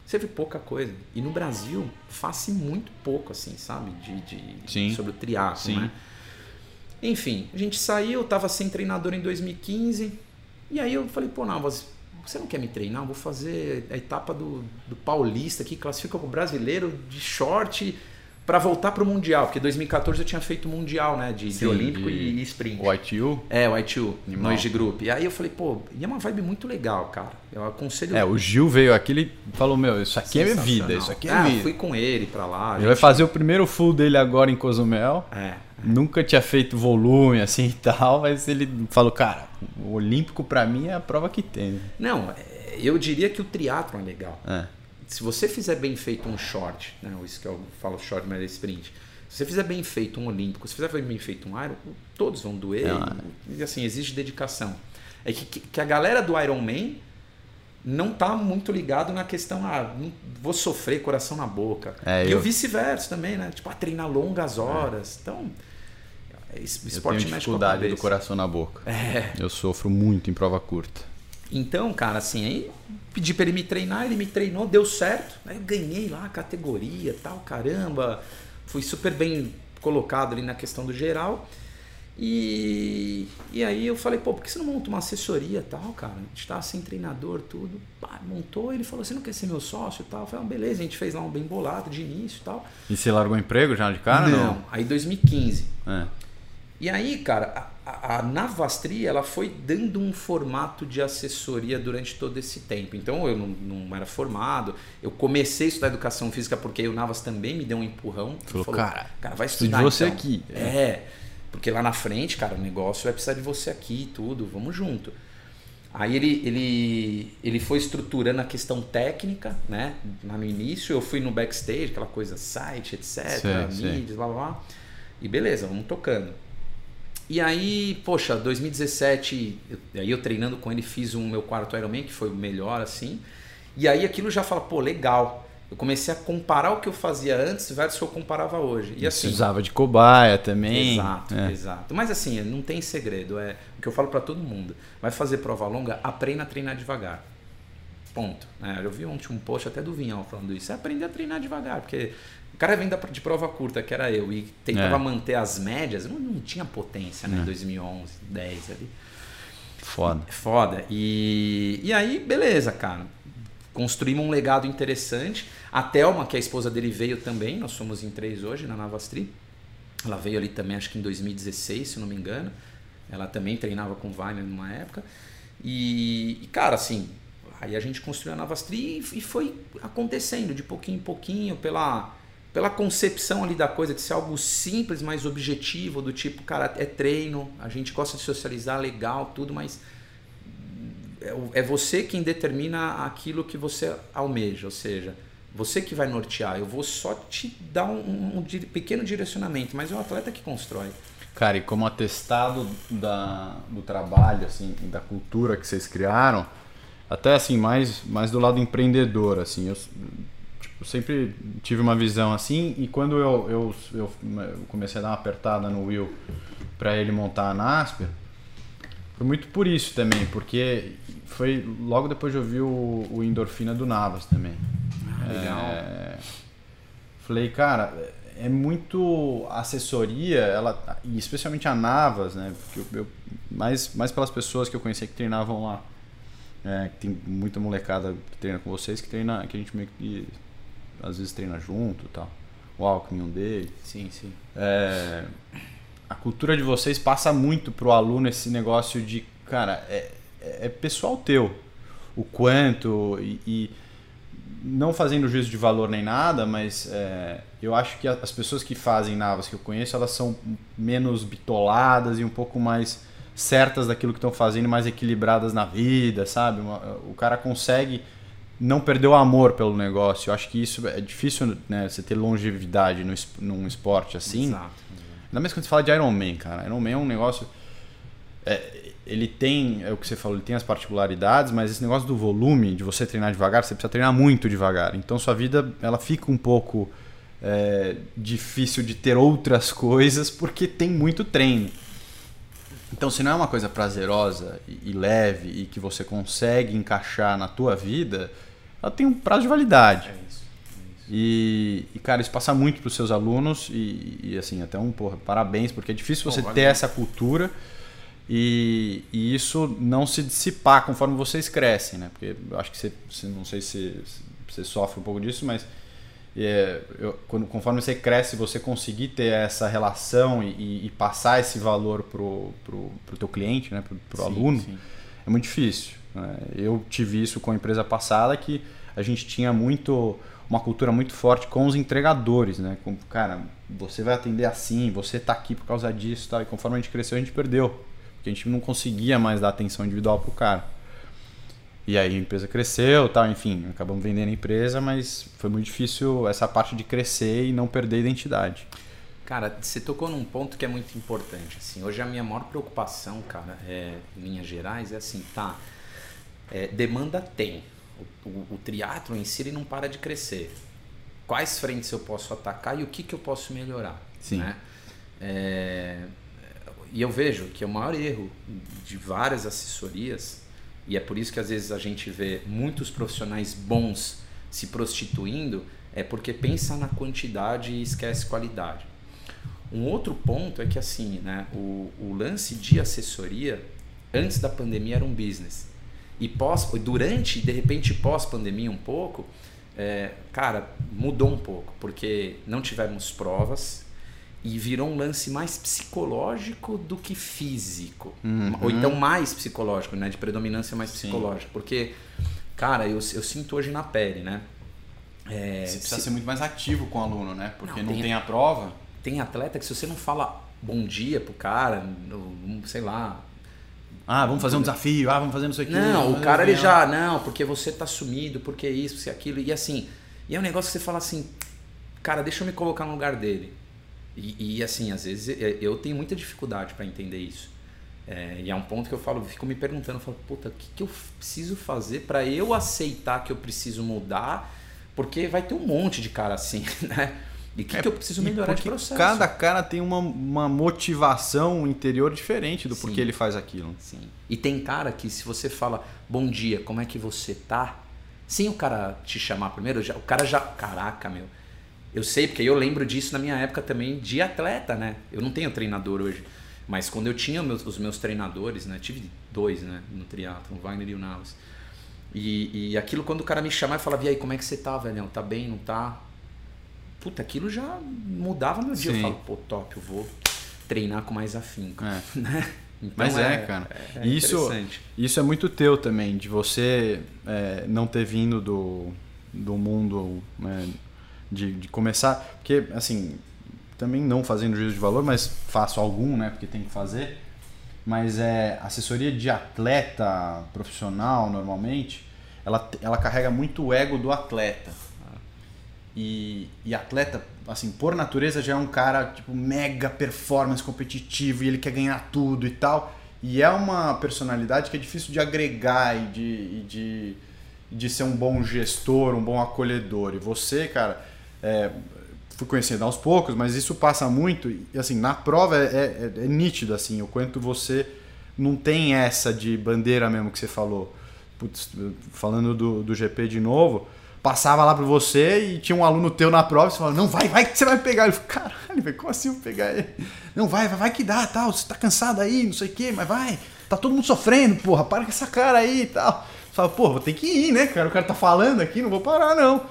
Você vê pouca coisa. E no Brasil, faz muito pouco, assim, sabe? De, de- Sim. sobre o triatlo, Sim. né? Enfim, a gente saiu, eu tava sem treinador em 2015. E aí eu falei, pô, Navas, você não quer me treinar? Eu vou fazer a etapa do, do Paulista que classifica o brasileiro de short para voltar pro Mundial. Porque 2014 eu tinha feito Mundial, né? De, de Sim, Olímpico de- e, Sprint. O ITU? É, o I2, Animal. no Age Group. E aí eu falei, pô, e é uma vibe muito legal, cara. Eu aconselho. É, o Gil veio aqui ele falou: Meu, isso aqui é minha vida, isso aqui é ah, vida. fui com ele pra lá. Ele vai gente- fazer o primeiro full dele agora em Cozumel. É. Nunca tinha feito volume assim e tal, mas ele falou, cara, o Olímpico pra mim é a prova que tem. Não, é, eu diria que o triatlon é legal. É. se você fizer bem feito um short, né, isso que eu falo short, mas é sprint, se você fizer bem feito um olímpico, se fizer bem feito um Iron, todos vão doer. É. E assim, exige dedicação. É que, que a galera do Iron Man não tá muito ligado na questão, ah, vou sofrer coração na boca. É, e eu... o vice-versa também, né? Tipo, ah, treinar longas horas. É. Então, esporte eu tenho dificuldade do coração na boca. É. Eu sofro muito em prova curta. Então, cara, assim, aí pedi para ele me treinar, ele me treinou, deu certo. Aí eu ganhei lá a categoria, tal, caramba. Fui super bem colocado ali na questão do geral. E, e aí eu falei, pô, por que você não monta uma assessoria tal, cara? A gente tá sem treinador, tudo. Pá, montou, ele falou, você não quer ser meu sócio tal? Eu falei, ah, beleza, a gente fez lá um bem bolado de início e tal. E você largou o emprego já de cara? Não, não? aí 2015. É. E aí, cara, a, a Navastri, ela foi dando um formato de assessoria durante todo esse tempo. Então eu não, não era formado, eu comecei a estudar educação física porque o Navas também me deu um empurrão. Falou, falou cara, cara, vai estudar. De você então. aqui. É. é. Porque lá na frente, cara, o negócio vai precisar de você aqui e tudo, vamos junto. Aí ele, ele, ele foi estruturando a questão técnica, né? No início, eu fui no backstage, aquela coisa, site, etc., mídias, blá, blá blá. E beleza, vamos tocando. E aí, poxa, 2017, eu, aí eu treinando com ele, fiz o um meu quarto Ironman, que foi o melhor, assim. E aí aquilo já fala, pô, legal eu comecei a comparar o que eu fazia antes versus o que eu comparava hoje. E assim, usava de cobaia também. Exato, é. exato. Mas assim, não tem segredo. É o que eu falo para todo mundo. Vai fazer prova longa, aprenda a treinar devagar. Ponto. É, eu vi ontem um post até do Vinhão falando isso. É aprender a treinar devagar, porque cara vem de prova curta, que era eu, e tentava é. manter as médias, não, não tinha potência, né? Em 2011, 10 ali. Foda. Foda. E, e aí, beleza, cara construímos um legado interessante. A Thelma, que é a esposa dele, veio também. Nós somos em três hoje na Navastri. Ela veio ali também, acho que em 2016, se não me engano. Ela também treinava com Wagner numa época. E, e, cara, assim, aí a gente construiu a Navastri e foi acontecendo de pouquinho em pouquinho, pela, pela concepção ali da coisa, de ser algo simples, mas objetivo, do tipo, cara, é treino, a gente gosta de socializar, legal, tudo, mas é, é você quem determina aquilo que você almeja, ou seja, você que vai nortear. Eu vou só te dar um, um, pequeno direcionamento, mas é o atleta que constrói. Cara, e como atestado da, do trabalho, assim, da cultura que vocês criaram, até assim, mais, mais do lado empreendedor, assim, eu tipo, sempre tive uma visão assim, e quando eu, eu, eu comecei a dar uma apertada no Will para ele montar a Nasper, foi muito por isso também, porque foi logo depois de ouvir o, o Endorfina do Navas também. Ah, legal. É, falei, cara, é muito assessoria, ela, e especialmente a Navas, né? Porque eu, eu, mais, mais pelas pessoas que eu conhecia que treinavam lá. É, que tem muita molecada que treina com vocês, que treina, que a gente meio que às vezes treina junto e tal. O Alckmin, um deles. Sim, sim. É, a cultura de vocês passa muito pro aluno esse negócio de, cara, é, é pessoal teu. O quanto e, e, não fazendo juízo de valor nem nada, mas é, eu acho que as pessoas que fazem navas que eu conheço, elas são menos bitoladas e um pouco mais certas daquilo que estão fazendo, mais equilibradas na vida, sabe? O cara consegue não perder o amor pelo negócio. Eu acho que isso é difícil, né? Você ter longevidade no, num esporte assim. Exato Ainda mais quando você fala de Iron Man, cara. Iron Man é um negócio. É, ele tem, é o que você falou, ele tem as particularidades, mas esse negócio do volume, de você treinar devagar, você precisa treinar muito devagar. Então sua vida ela fica um pouco é, difícil de ter outras coisas porque tem muito treino. Então, se não é uma coisa prazerosa e, e leve e que você consegue encaixar na tua vida, ela tem um prazo de validade. É isso. E, e, cara, isso passa muito para os seus alunos e, e, assim, até um porra, parabéns, porque é difícil você ter essa cultura e, e, isso não se dissipar conforme vocês crescem, né? Porque eu acho que você, você não sei se, você sofre um pouco disso, mas é, eu, quando, conforme você cresce, você conseguir ter essa relação e, e passar esse valor pro, pro, pro teu cliente, né? Pro, pro sim, aluno, sim. é muito difícil. Né? Eu tive isso com a empresa passada que a gente tinha muito uma cultura muito forte com os entregadores, né? Com, cara, você vai atender assim, você está aqui por causa disso, tá? E conforme a gente cresceu, a gente perdeu, porque a gente não conseguia mais dar atenção individual pro cara. E aí a empresa cresceu, tal, enfim, acabamos vendendo a empresa, mas foi muito difícil essa parte de crescer e não perder a identidade. Cara, você tocou num ponto que é muito importante. Assim, hoje a minha maior preocupação, cara, é, em linhas gerais, é assim, tá, é, demanda tem. O, o, o triatlo em si ele não para de crescer. Quais frentes eu posso atacar e o que, que eu posso melhorar? Sim. Né? É, e eu vejo que é o maior erro de várias assessorias e é por isso que às vezes a gente vê muitos profissionais bons se prostituindo, é porque pensa na quantidade e esquece qualidade. Um outro ponto é que assim, né, o, o lance de assessoria antes da pandemia era um business e pós, durante, de repente pós pandemia um pouco, é, cara, mudou um pouco porque não tivemos provas, e virou um lance mais psicológico do que físico. Uhum. Ou então mais psicológico, né? De predominância mais psicológica. Porque, cara, eu, eu sinto hoje na pele, né? É, você precisa se... ser muito mais ativo com o aluno, né? Porque não, não tem, tem, a prova. Tem atleta que se você não fala bom dia pro cara, sei lá. Ah, vamos fazer um desafio, ah, vamos fazer isso aqui. Não, o cara ele já, não, porque você tá sumido, porque isso, porque aquilo. E assim, e é um negócio que você fala assim, cara, deixa eu me colocar no lugar dele. E, e, assim, às vezes eu tenho muita dificuldade para entender isso. É, e é um ponto que eu falo, fico me perguntando, eu falo, puta, o que, que eu preciso fazer para eu aceitar que eu preciso mudar? Porque vai ter um monte de cara assim, né? E o que, é, que eu preciso melhorar de processo? Cada cara tem uma, uma motivação interior diferente do Sim. porquê ele faz aquilo. Sim. E tem cara que se você fala, bom dia, como é que você tá? Sem o cara te chamar primeiro, já, o cara já. Caraca, meu eu sei, porque eu lembro disso na minha época também de atleta, né? Eu não tenho treinador hoje. Mas quando eu tinha meus, os meus treinadores, né? Tive dois, né? No triatlo, o Wagner e o Navas. E, e aquilo, quando o cara me chamava e falava, e aí, como é que você tá, velhão? Tá bem, não tá? Puta, aquilo já mudava meu dia. Sim. Eu falo, pô, top, eu vou treinar com mais afinco. É. Né? Então Mas é, é cara. É, é isso, isso é muito teu também, de você é, não ter vindo do, do mundo né, de, de começar. Porque, assim, também não fazendo juízo de valor, mas faço algum, né? Porque tem que fazer. Mas é assessoria de atleta profissional, normalmente, ela, ela carrega muito o ego do atleta. E, e atleta, assim, por natureza já é um cara, tipo, mega performance competitivo e ele quer ganhar tudo e tal. E é uma personalidade que é difícil de agregar e de, e de, de ser um bom gestor, um bom acolhedor. E você, cara, é, fui conhecendo aos poucos, mas isso passa muito. E assim, na prova é, é, é, nítido assim, o quanto você não tem essa de bandeira mesmo que você falou. Putz, falando do, do GP de novo, passava lá para você e tinha um aluno teu na prova você falava, não, vai, vai que você vai pegar. Ele falou, caralho, como assim eu vou pegar ele? Não, vai, vai, vai que dá, tal, você tá cansado aí, não sei o quê, mas vai, tá todo mundo sofrendo, porra, para com essa cara aí e tal. Você fala, porra, vou ter que ir, né, cara? O cara tá falando aqui, não vou parar, não.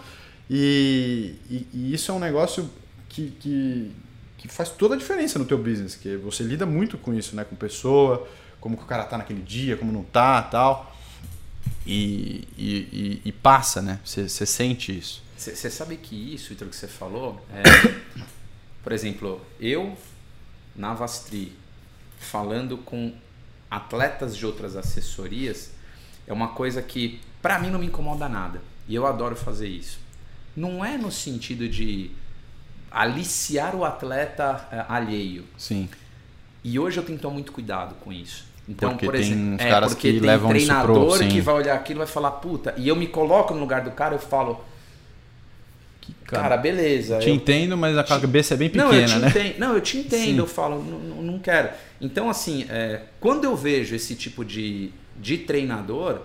E, e, e, isso é um negócio que, que, que, faz toda a diferença no teu business, que você lida muito com isso, né? Com pessoa, como que o cara tá naquele dia, como não tá tal. E, e, e passa, né? Você sente isso. Você sabe que isso, Vitor, que você falou, é, por exemplo, eu na Vastri, falando com atletas de outras assessorias, é uma coisa que para mim não me incomoda nada. E eu adoro fazer isso não é no sentido de aliciar o atleta eh, alheio. Sim. E hoje eu tenho que tomar muito cuidado com isso. Então, porque por exemplo, tem é, porque que tem treinador pro, que vai olhar aquilo e vai falar, puta, e eu me coloco no lugar do cara, eu falo, cara, cara, beleza. Te eu, entendo, mas a cabeça é bem pequena, não, eu te né? Entendo, não, eu te entendo, Sim. eu falo, não, não quero. Então, assim, é, quando eu vejo esse tipo de, de treinador,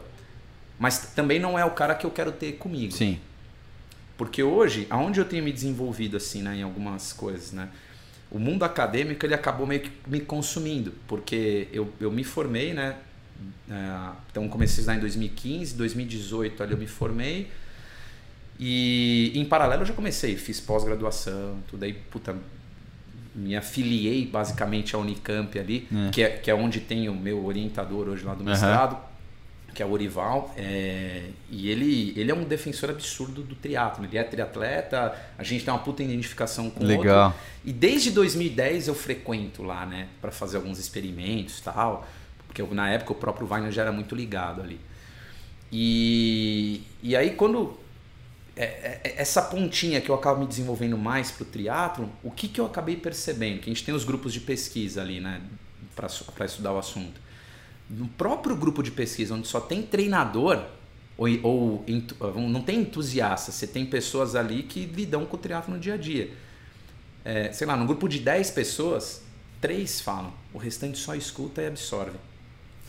mas também não é o cara que eu quero ter comigo. Sim. Porque hoje, aonde eu tenho me desenvolvido assim, né, em algumas coisas, né? O mundo acadêmico ele acabou meio que me consumindo, porque eu, eu me formei, né? É, então comecei a estudar em 2015, 2018 ali eu me formei. E em paralelo eu já comecei, fiz pós-graduação, tudo aí, puta, me afiliei basicamente à Unicamp ali, é. Que, é, que é onde tem o meu orientador hoje lá do mestrado. Uhum que é o Orival, é, e ele, ele é um defensor absurdo do triatlo. Ele é triatleta, a gente tem uma puta identificação com Legal. outro. E desde 2010 eu frequento lá, né, para fazer alguns experimentos tal, porque eu, na época o próprio Wagner já era muito ligado ali. E, e aí quando é, é, é, essa pontinha que eu acabo me desenvolvendo mais para o triatlo, o que, que eu acabei percebendo? Que a gente tem os grupos de pesquisa ali, né, para estudar o assunto. No próprio grupo de pesquisa, onde só tem treinador, ou, ou não tem entusiasta, você tem pessoas ali que lidam com o triatlo no dia a dia. É, sei lá, no grupo de 10 pessoas, três falam, o restante só escuta e absorve.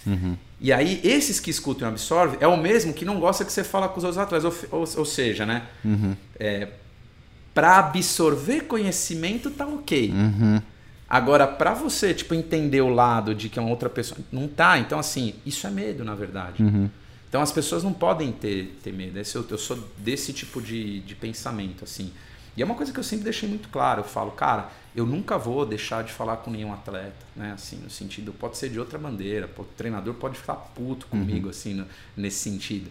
Uhum. E aí, esses que escutam e absorvem é o mesmo que não gosta que você fala com os outros atletas. Ou, ou, ou seja, né? Uhum. É, para absorver conhecimento tá ok. Uhum. Agora, para você, tipo, entender o lado de que é uma outra pessoa, não tá. Então, assim, isso é medo, na verdade. Uhum. Então, as pessoas não podem ter, ter medo. Esse, eu, eu sou desse tipo de, de pensamento, assim. E é uma coisa que eu sempre deixei muito claro. Eu falo, cara, eu nunca vou deixar de falar com nenhum atleta, né? Assim, no sentido, pode ser de outra bandeira, o treinador pode ficar puto comigo, uhum. assim, no, nesse sentido.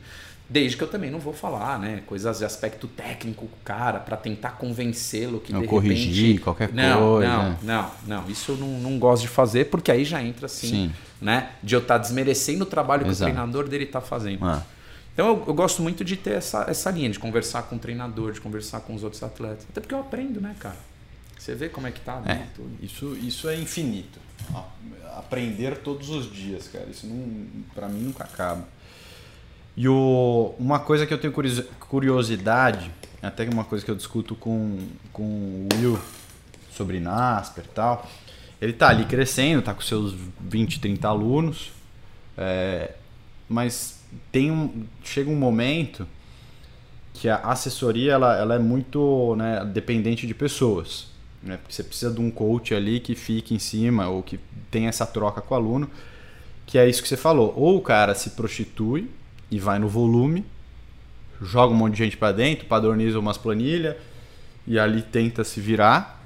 Desde que eu também não vou falar, né? Coisas de aspecto técnico com o cara, para tentar convencê-lo que não de corrigir repente... qualquer não, coisa. Não, não, não. Isso eu não, não gosto de fazer, porque aí já entra assim, Sim. né? De eu estar tá desmerecendo o trabalho Exato. que o treinador dele está fazendo. Ah. Então eu, eu, gosto muito de ter essa, essa linha, de conversar com o treinador, de conversar com os outros atletas. Até porque eu aprendo, né, cara? Você vê como é que tá, né? É, isso, isso é infinito. Aprender todos os dias, cara. Isso não, pra mim nunca acaba. E o, uma coisa que eu tenho curiosidade, até uma coisa que eu discuto com, com o Will sobre Nasper e tal. Ele tá ali crescendo, tá com seus 20, 30 alunos, é, mas tem um, chega um momento que a assessoria ela, ela é muito né, dependente de pessoas. Né? Porque você precisa de um coach ali que fique em cima ou que tenha essa troca com o aluno, que é isso que você falou. Ou o cara se prostitui e vai no volume, joga um monte de gente para dentro, padroniza umas planilhas e ali tenta se virar.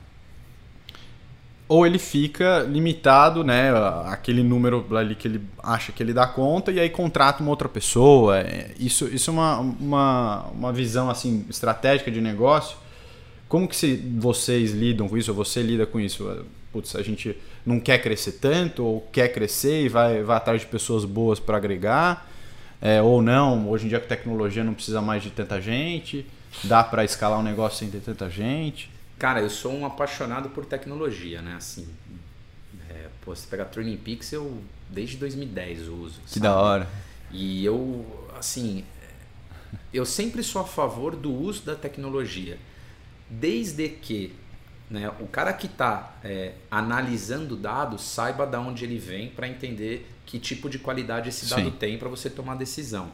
Ou ele fica limitado, né, aquele número ali que ele acha que ele dá conta e aí contrata uma outra pessoa. É, isso, isso é uma, uma, uma visão assim estratégica de negócio como que se, vocês lidam com isso, ou você lida com isso? Putz, a gente não quer crescer tanto, ou quer crescer e vai, vai atrás de pessoas boas para agregar, é, ou não, hoje em dia com tecnologia não precisa mais de tanta gente, dá para escalar um negócio sem ter tanta gente. Cara, eu sou um apaixonado por tecnologia, né? Assim, é, pô, você pega Training Peaks, eu desde 2010 uso. Que sabe? da hora. E eu, assim, eu sempre sou a favor do uso da tecnologia desde que né, o cara que está é, analisando dados saiba de onde ele vem para entender que tipo de qualidade esse dado Sim. tem para você tomar decisão.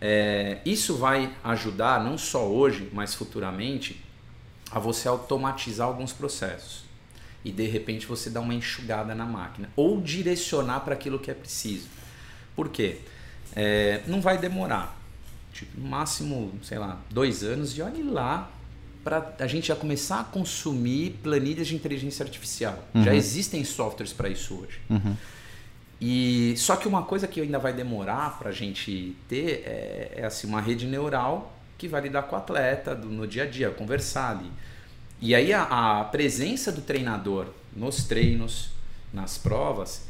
É, isso vai ajudar, não só hoje, mas futuramente, a você automatizar alguns processos. E de repente você dar uma enxugada na máquina. Ou direcionar para aquilo que é preciso. Por quê? É, não vai demorar. Tipo, no máximo, sei lá, dois anos e olhe lá para a gente já começar a consumir planilhas de inteligência artificial. Uhum. Já existem softwares para isso hoje. Uhum. E só que uma coisa que ainda vai demorar para a gente ter é, é, assim uma rede neural que vai lidar com o atleta do, no dia a dia, conversar ali. E aí a, a presença do treinador nos treinos, nas provas,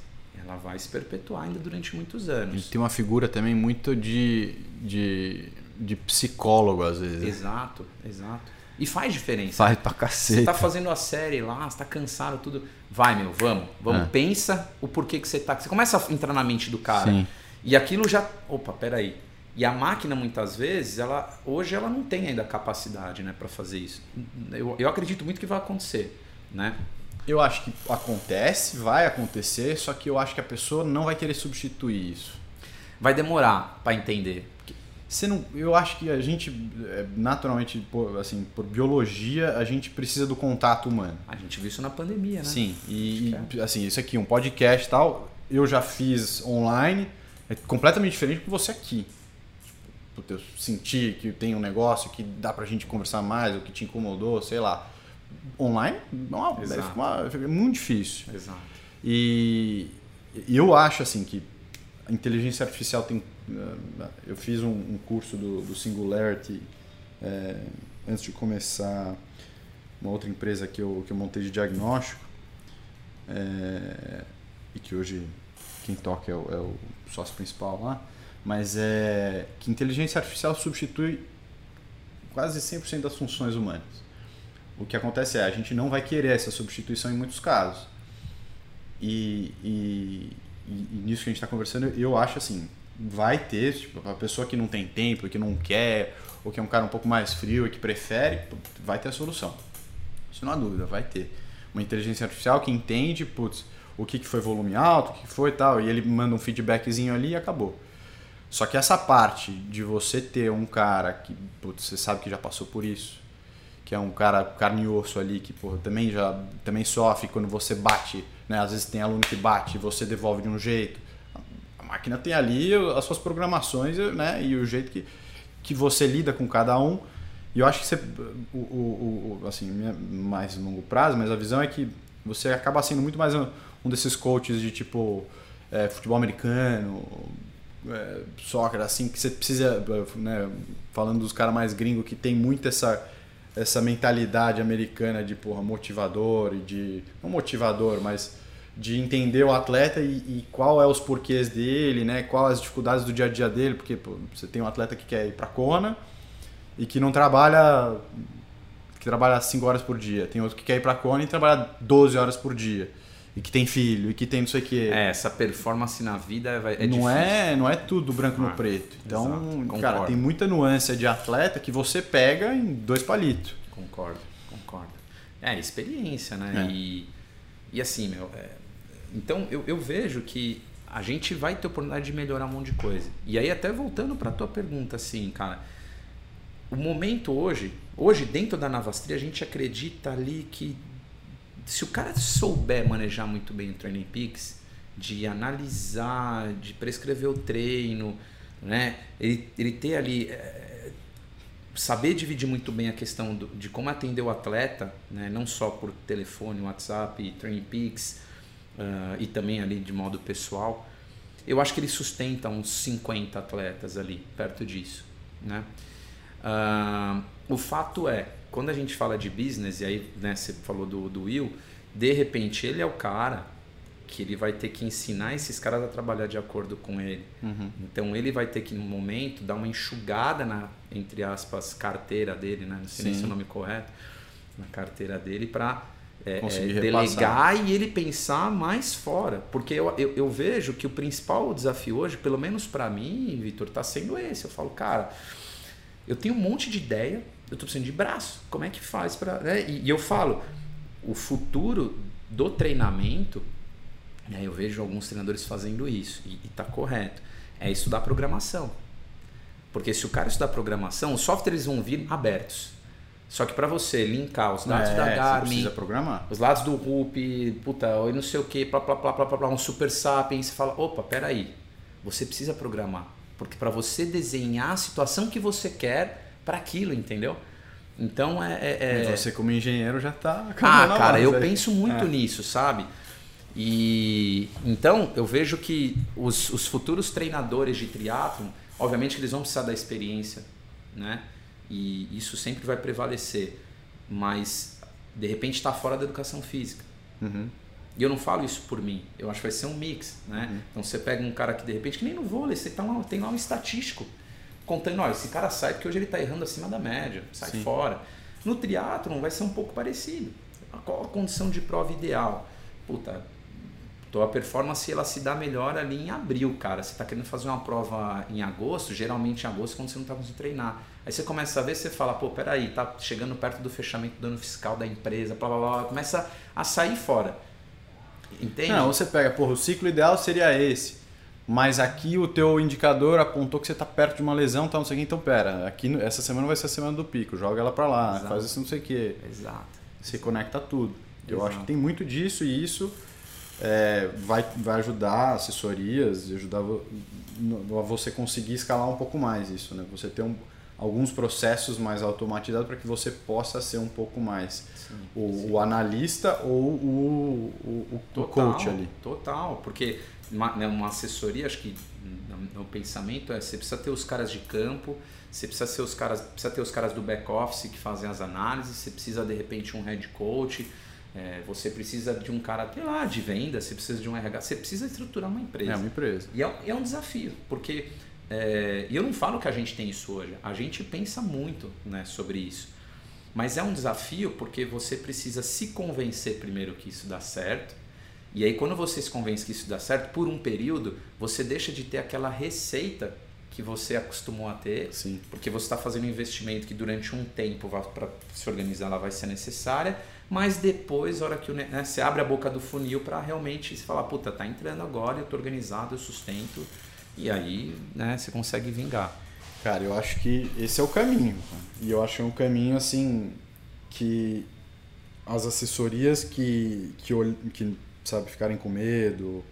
ela vai se perpetuar ainda durante muitos anos. E tem uma figura também muito de, de, de psicólogo às vezes. Exato, exato. E faz diferença. Faz pra cacete. Você tá fazendo a série lá, você tá cansado, tudo. Vai, meu, vamos. Vamos, é. pensa o porquê que você tá. Você começa a entrar na mente do cara. Sim. E aquilo já. Opa, peraí. E a máquina, muitas vezes, ela hoje ela não tem ainda capacidade né, para fazer isso. Eu, eu acredito muito que vai acontecer. Né? Eu acho que acontece, vai acontecer, só que eu acho que a pessoa não vai querer substituir isso. Vai demorar para entender. Você não, eu acho que a gente, é, naturalmente, por, assim, por biologia, a gente precisa do contato humano. A gente viu isso na pandemia, né? Sim, e, e assim, isso aqui, um podcast e tal, eu já fiz online, é completamente diferente do você aqui. Tipo, eu senti que tem um negócio que dá pra gente conversar mais, ou que te incomodou, sei lá. Online, não, é, uma, é muito difícil. Exato. E eu acho, assim, que inteligência artificial tem eu fiz um, um curso do, do Singularity é, antes de começar uma outra empresa que eu, que eu montei de diagnóstico é, e que hoje quem toca é o, é o, sócio principal lá. Mas é que inteligência artificial substitui quase 100% das funções humanas. O que acontece é, a gente não vai querer essa substituição em muitos casos. E, e, e nisso que a gente está conversando, eu acho assim, vai ter, tipo, a pessoa que não tem tempo, que não quer, ou que é um cara um pouco mais frio e que prefere, vai ter a solução. Isso não há dúvida, vai ter. Uma inteligência artificial que entende, putz, o que, que foi volume alto, o que foi tal, e ele manda um feedbackzinho ali e acabou. Só que essa parte de você ter um cara que, putz, você sabe que já passou por isso, que é um cara carne e osso ali, que porra, também já também sofre quando você bate, né? Às vezes tem aluno que bate e você devolve de um jeito. A máquina tem ali as suas programações, né? E o jeito que, que você lida com cada um. E eu acho que você, o, o, o assim, mais longo prazo, mas a visão é que você acaba sendo muito mais um, um desses coaches de tipo é, futebol americano, é, soccer, assim, que você precisa, né, falando dos caras mais gringos, que tem muito essa, essa mentalidade americana de porra, motivador e de. Não motivador, mas de entender o atleta e, e, qual é os porquês dele, né? Quais as dificuldades do dia a dia dele, porque pô, você tem um atleta que quer ir para Kona e que não trabalha que trabalha 5 horas por dia, tem outro que quer ir para Kona e trabalha 12 horas por dia e que tem filho, e que tem não sei o quê. É, essa performance na vida é, é não difícil. É, não é tudo branco ah, no preto. Então, exato, cara, tem muita nuance de atleta que você pega em dois palitos. Concordo, concordo. É, experiência, né? É. E, e assim, meu, é, então eu, eu vejo que a gente vai ter oportunidade de melhorar um monte de coisa. E aí até voltando para tua pergunta, assim, cara, o momento hoje, hoje dentro da Navastria a gente acredita ali que se o cara souber manejar muito bem o Training Peaks, de analisar, de prescrever o treino, né? ele, ele ter ali. É, saber dividir muito bem a questão do, de como atender o atleta, né? não só por telefone, WhatsApp, Training Peaks, uh, e também ali de modo pessoal, eu acho que ele sustenta uns 50 atletas ali, perto disso. Né? Uh, o fato é, quando a gente fala de business, e aí né, você falou do, do Will, de repente ele é o cara que ele vai ter que ensinar esses caras a trabalhar de acordo com ele. Uhum. Então ele vai ter que, no momento, dar uma enxugada na, entre aspas, carteira dele, né? não sei nem se é o nome correto, na carteira dele, para é, é, delegar e ele pensar mais fora. Porque eu, eu, eu, vejo que o principal desafio hoje, pelo menos para mim, Vitor, está sendo esse. Eu falo, cara, eu tenho um monte de ideia, eu estou precisando de braço. Como é que faz para. Né? E, e, eu falo, o futuro do treinamento, né, eu vejo alguns treinadores fazendo isso, e está correto, é estudar programação. Porque se o cara estudar programação, os softwares vão vir abertos. Só que para você linkar os dados é, da Garmin, os dados do RUP, puta, eu não sei o que, plá, plá, plá, plá, plá, um Super Sapiens, você fala, opa, peraí, você precisa programar. Porque para você desenhar a situação que você quer para aquilo, entendeu? Então é. é, é... Você, como engenheiro, já está. Ah, cara, eu penso muito é. nisso, sabe? E então eu vejo que os, os futuros treinadores de triatlon, obviamente que eles vão precisar da experiência, né? E isso sempre vai prevalecer. Mas de repente está fora da educação física. Uhum. E eu não falo isso por mim. Eu acho que vai ser um mix, né? Uhum. Então você pega um cara que de repente, que nem no vôlei, você tá lá, tem lá um estatístico contando, olha, esse cara sai porque hoje ele está errando acima da média, sai Sim. fora. No triatlon vai ser um pouco parecido. Qual a condição de prova ideal? Puta, tua performance ela se dá melhor ali em abril, cara. Você está querendo fazer uma prova em agosto, geralmente em agosto, quando você não está conseguindo treinar. Aí você começa a ver, você fala, pô, peraí, tá chegando perto do fechamento do ano fiscal da empresa, blá blá blá, começa a sair fora. Entende? Não, você pega, porra, o ciclo ideal seria esse mas aqui o teu indicador apontou que você está perto de uma lesão, tá, não sei o que, então pera, aqui essa semana vai ser a semana do pico, joga ela para lá, Exato. faz isso não sei o que. Exato. Você conecta tudo. Eu acho que tem muito disso e isso é, vai, vai ajudar assessorias, ajudar a você conseguir escalar um pouco mais isso, né? Você ter um, alguns processos mais automatizados para que você possa ser um pouco mais sim, o, sim. o, analista ou o, o, o coach ali. Total, porque uma, né, uma assessoria, acho que no, pensamento é você precisa ter os caras de campo, você precisa ter os caras, precisa ter os caras do back office que fazem as análises, você precisa de repente um head coach, é, você precisa de um cara lá de venda, você precisa de um RH, você precisa estruturar uma empresa. É uma empresa. E é, é um desafio, porque é, e eu não falo que a gente tem isso hoje, a gente pensa muito né, sobre isso. Mas é um desafio porque você precisa se convencer primeiro que isso dá certo. E aí, quando você se convence que isso dá certo, por um período, você deixa de ter aquela receita que você acostumou a ter, Sim. porque você está fazendo um investimento que durante um tempo para se organizar ela vai ser necessária, mas depois, a hora que né, você abre a boca do funil para realmente se falar, puta, tá entrando agora, eu tô organizado, eu sustento, e aí né, você consegue vingar. Cara, eu acho que esse é o caminho. E eu acho que é um caminho assim que as assessorias que, que, que sabe, ficarem com medo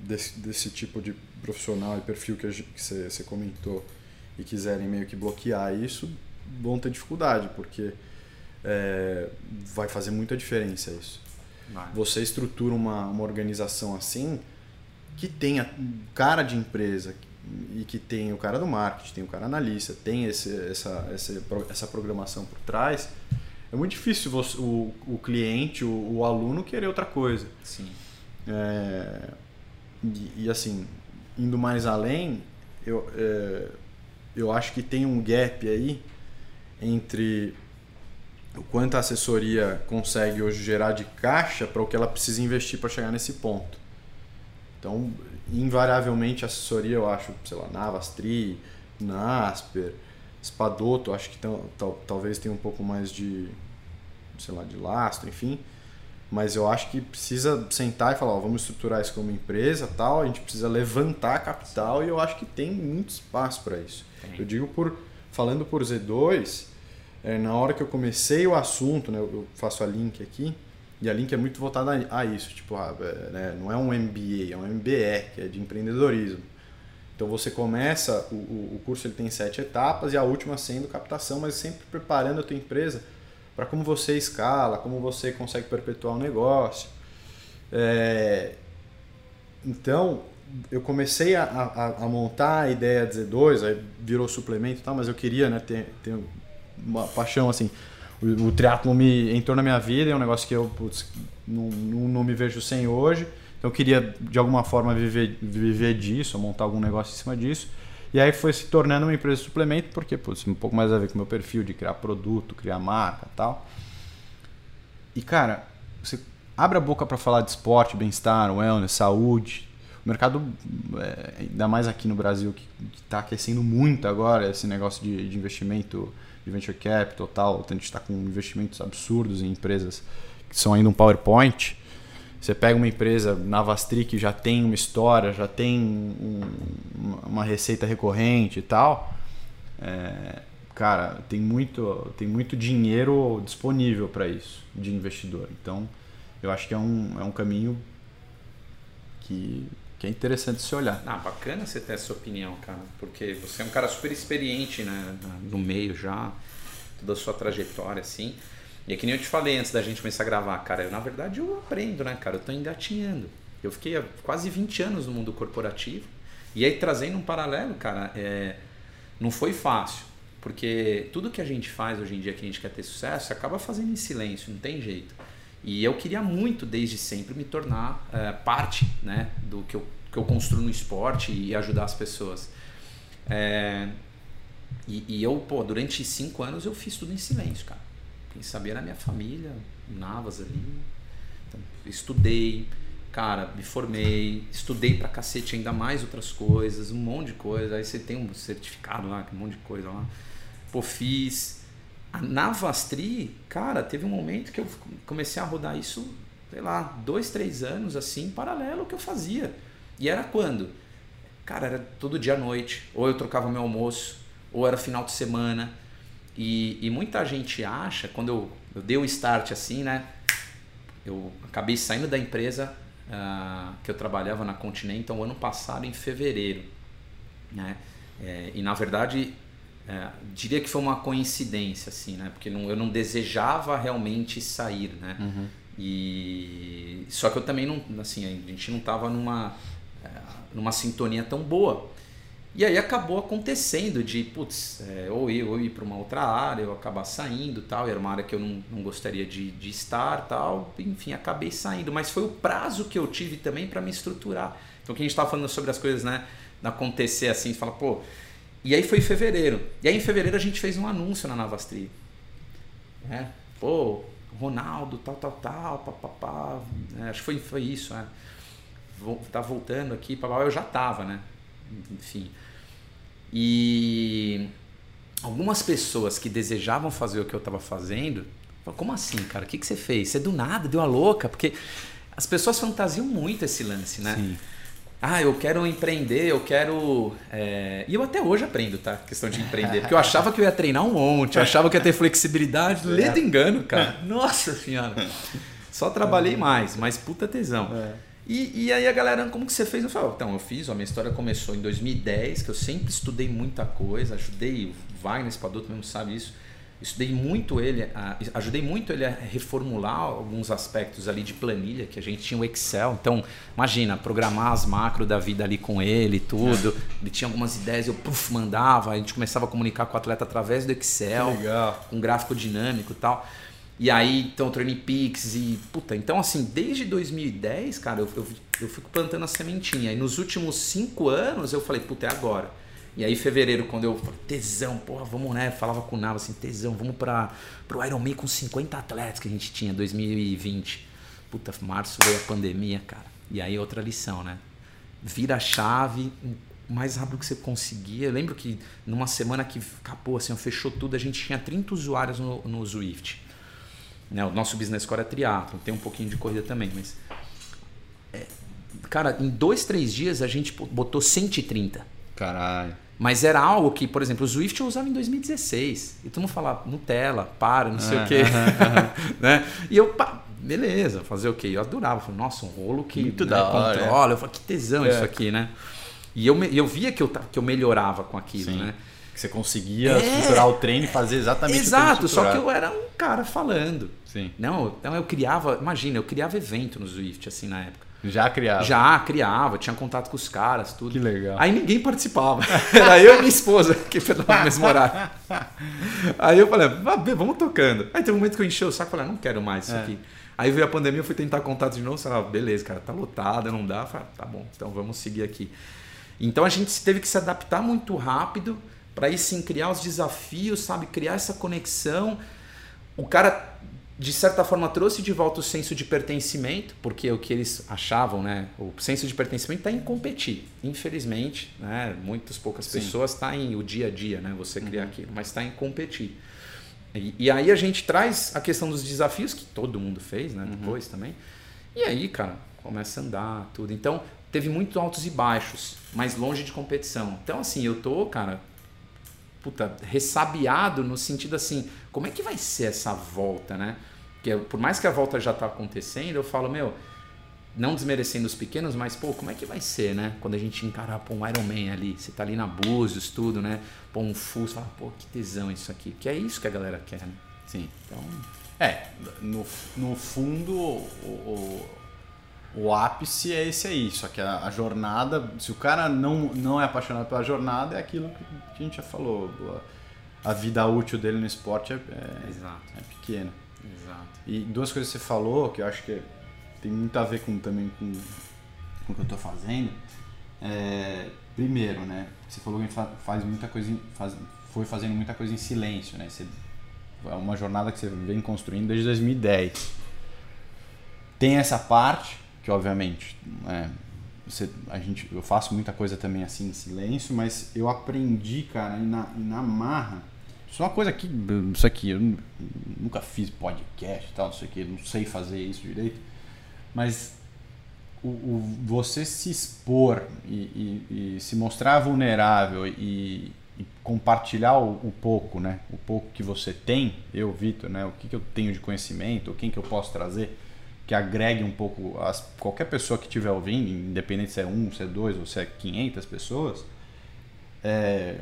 desse, desse tipo de profissional e perfil que, você comentou e quiserem meio que bloquear isso, vão ter dificuldade, porque é, vai fazer muita diferença isso. Vai. Você estrutura uma, uma organização assim que tenha cara de empresa e que tem o cara do marketing, tem o cara analista, tem esse, essa, essa, essa programação por trás, é muito difícil você, o, o cliente, o, o aluno querer outra coisa. Sim. É, e, e, assim, indo mais além, eu, é, eu acho que tem um gap aí entre o quanto a assessoria consegue hoje gerar de caixa para o que ela precisa investir para chegar nesse ponto. Então, invariavelmente, a assessoria, eu acho, sei lá, Navastri, Nasper, Spadotto, acho que tal, talvez tenha um pouco mais de, sei lá, de lastro, enfim. Mas eu acho que precisa sentar e falar, ó, vamos estruturar isso como empresa, tal, a gente precisa levantar capital e eu acho que tem muito espaço para isso. Tem. Eu digo por falando por Z2, é, na hora que eu comecei o assunto, né, eu faço a link aqui, e a link é muito voltada a, a isso, tipo, ah, é, né, não é um MBA, é um MBE, que é de empreendedorismo. Então você começa, o, o curso ele tem sete etapas e a última sendo captação, mas sempre preparando a tua empresa para como você escala, como você consegue perpetuar o negócio. É, então, eu comecei a, a, a, montar a ideia de Z2, aí virou suplemento e tal, mas eu queria né, ter, ter uma paixão assim. O, o triatlo me entrou na minha vida, é um negócio que eu putz, não, não, não, me vejo sem hoje. Então eu queria de alguma forma viver, viver disso, montar algum negócio em cima disso. E aí foi se tornando uma empresa de suplemento, porque putz, um pouco mais a ver com o meu perfil de criar produto, criar marca tal. E cara, você abre a boca para falar de esporte, bem-estar, wellness, saúde. O mercado, é, ainda mais aqui no Brasil, que está aquecendo muito agora esse negócio de, de investimento de venture capital tal, a gente está com investimentos absurdos em empresas que são ainda um PowerPoint. Você pega uma empresa, Navastri, que já tem uma história, já tem um, uma receita recorrente e tal. É, cara, tem muito, tem muito dinheiro disponível para isso, de investidor. Então, eu acho que é um, é um caminho que que é interessante se olhar. Ah, bacana você ter essa opinião, cara, porque você é um cara super experiente, né, no meio já, toda a sua trajetória, assim. E é que nem eu te falei antes da gente começar a gravar, cara, eu, na verdade eu aprendo, né, cara, eu tô engatinhando. Eu fiquei há quase 20 anos no mundo corporativo, e aí trazendo um paralelo, cara, é, não foi fácil, porque tudo que a gente faz hoje em dia que a gente quer ter sucesso, acaba fazendo em silêncio, não tem jeito. E eu queria muito, desde sempre, me tornar é, parte né, do que eu, que eu construo no esporte e ajudar as pessoas. É, e, e, eu, pô, durante cinco anos eu fiz tudo em silêncio, cara. Quem sabia era minha família, Navas ali. Então, estudei, cara, me formei, estudei pra cacete ainda mais outras coisas, um monte de coisa. Aí você tem um certificado lá, um monte de coisa lá. Pô, fiz a Navastri, cara, teve um momento que eu comecei a rodar isso, sei lá, dois, três anos assim, paralelo ao que eu fazia. E era quando? Cara, era todo dia à noite. Ou eu trocava meu almoço, ou era final de semana. E, e muita gente acha, quando eu, eu dei o start assim, né? Eu acabei saindo da empresa uh, que eu trabalhava na Continental ano passado, em fevereiro. Né? É, e na verdade é, diria que foi uma coincidência, assim, né? Porque não, eu não desejava realmente sair, né? Uhum. E só que eu também não, assim, a gente não estava numa é, numa sintonia tão boa. E aí acabou acontecendo de, putz, é, ou eu, ou ir para uma outra área, eu acabar saindo tal, era uma área que eu não, não gostaria de, de estar tal, enfim, acabei saindo. Mas foi o prazo que eu tive também para me estruturar. Então, que a gente estava falando sobre as coisas, né? acontecer assim, fala, pô. E aí foi em fevereiro. E aí em fevereiro a gente fez um anúncio na Navastri. É, pô, Ronaldo, tal, tal, tal, papapá. É, acho que foi, foi isso, é. Vou, tá voltando aqui, papapá. Eu já tava, né? Enfim. E algumas pessoas que desejavam fazer o que eu estava fazendo, falaram, como assim, cara? O que, que você fez? Você do nada deu a louca? Porque as pessoas fantasiam muito esse lance, né? Sim. Ah, eu quero empreender, eu quero. É... E eu até hoje aprendo, tá? Questão de empreender. Porque eu achava que eu ia treinar um monte, eu achava que ia ter flexibilidade. Ledo engano, cara. Nossa senhora. Só trabalhei mais, mas puta tesão. É. E, e aí a galera, como que você fez? Eu falei, então, eu fiz, a minha história começou em 2010, que eu sempre estudei muita coisa, ajudei o Wagner Espadoto mesmo sabe isso. Estudei muito ele, a, ajudei muito ele a reformular alguns aspectos ali de planilha, que a gente tinha o Excel. Então, imagina, programar as macros da vida ali com ele tudo. Ele tinha algumas ideias, eu puff, mandava, a gente começava a comunicar com o atleta através do Excel, com gráfico dinâmico e tal. E aí, então, Training Peaks e. Puta, então assim, desde 2010, cara, eu, eu, eu fico plantando a sementinha. E nos últimos cinco anos eu falei, puta, é agora. E aí, fevereiro, quando eu falei, tesão, porra, vamos, né? Falava com o Nava assim, tesão, vamos para pro Ironman com 50 atletas que a gente tinha, 2020. Puta, março veio a pandemia, cara. E aí, outra lição, né? Vira a chave, o mais rápido que você conseguia. Eu lembro que numa semana que acabou, assim, fechou tudo, a gente tinha 30 usuários no, no Zwift. Né? O nosso business score é triatlo, tem um pouquinho de corrida também, mas. É, cara, em dois, três dias a gente botou 130. Caralho. Mas era algo que, por exemplo, o Swift eu usava em 2016. E tu não falava Nutella, para, não sei o quê. né? E eu, pá, beleza, fazer o quê? Eu adorava. Falei, nossa, um rolo que Muito né, da hora, controla. É. Eu falei, que tesão é. isso aqui, né? E eu, eu via que eu, que eu melhorava com aquilo, Sim. né? Que você conseguia é, estruturar o treino e fazer exatamente Exato, só que eu era um cara falando. Sim. Não, então eu criava, imagina, eu criava evento no Swift, assim, na época. Já criava? Já criava, tinha contato com os caras, tudo. Que legal. Aí ninguém participava. Era eu e minha esposa que foi no mesmo horário. Aí eu falei, vamos tocando. Aí teve um momento que eu enchi o saco e falei, não quero mais isso é. aqui. Aí veio a pandemia, eu fui tentar contato de novo, falei, ah, beleza, cara, tá lotado, não dá. Eu falei, tá bom, então vamos seguir aqui. Então a gente teve que se adaptar muito rápido para aí sim criar os desafios, sabe, criar essa conexão. O cara de certa forma trouxe de volta o senso de pertencimento, porque o que eles achavam, né, o senso de pertencimento está em competir. Infelizmente, né, muitas poucas Sim. pessoas está em o dia a dia, né, você criar uhum. aquilo, mas está em competir. E, e, aí a gente traz a questão dos desafios que todo mundo fez, né, uhum. depois também. E aí, cara, começa a andar tudo. Então teve muitos altos e baixos, mas longe de competição. Então assim, eu tô, cara, puta, ressabiado no sentido assim, como é que vai ser essa volta, né? Porque por mais que a volta já está acontecendo, eu falo, meu, não desmerecendo os pequenos, mas, pô, como é que vai ser, né? Quando a gente encarar pô, um Ironman ali, você tá ali na Búzios, tudo, né? Pô, um você fala, pô, que tesão isso aqui. Que é isso que a galera quer, né? Sim. Então, é, no, no fundo, o, o, o ápice é esse aí. Só que a, a, jornada, se o cara não, não é apaixonado pela jornada, é aquilo que a gente já falou. A, a vida útil dele no esporte é, é, é pequena. Exato. E duas coisas que você falou, que eu acho que tem muito a ver com, também com, com o que eu estou fazendo. É, primeiro, né? Você falou que faz muita coisa, faz, foi fazendo muita coisa em silêncio, né? Você, é uma jornada que você vem construindo desde 2010. Tem essa parte, que obviamente é, você, a gente, eu faço muita coisa também assim em silêncio, mas eu aprendi, cara, e na, e na marra isso é uma coisa que. Isso aqui, eu nunca fiz podcast e tal, não sei que, não sei fazer isso direito. Mas o, o você se expor e, e, e, se mostrar vulnerável e, e compartilhar o, o, pouco, né? O pouco que você tem, eu, Vitor, né? O que, que eu tenho de conhecimento, quem que eu posso trazer, que agregue um pouco as, qualquer pessoa que estiver ouvindo, independente se é um, se é dois ou se é 500 pessoas. É,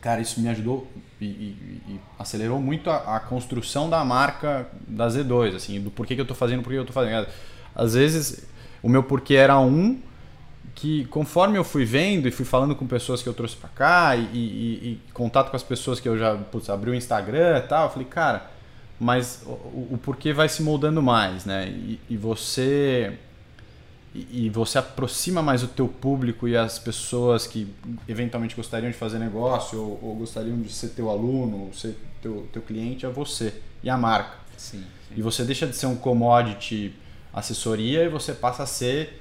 cara, isso me ajudou e, e, e acelerou muito a, a, construção da marca da Z2, assim, do porquê que eu estou fazendo, porquê que eu estou fazendo. Às vezes, o meu porquê era um que conforme eu fui vendo e fui falando com pessoas que eu trouxe para cá e, e, contato com as pessoas que eu já putz, abri o Instagram e tal, eu falei, cara, mas o, o porquê vai se moldando mais, né? E, você e, e você aproxima mais o teu público e as pessoas que eventualmente gostariam de fazer negócio ou, ou gostariam de ser teu aluno, ou ser teu, teu cliente, a você e a marca. Sim, sim. E você deixa de ser um commodity assessoria e você passa a ser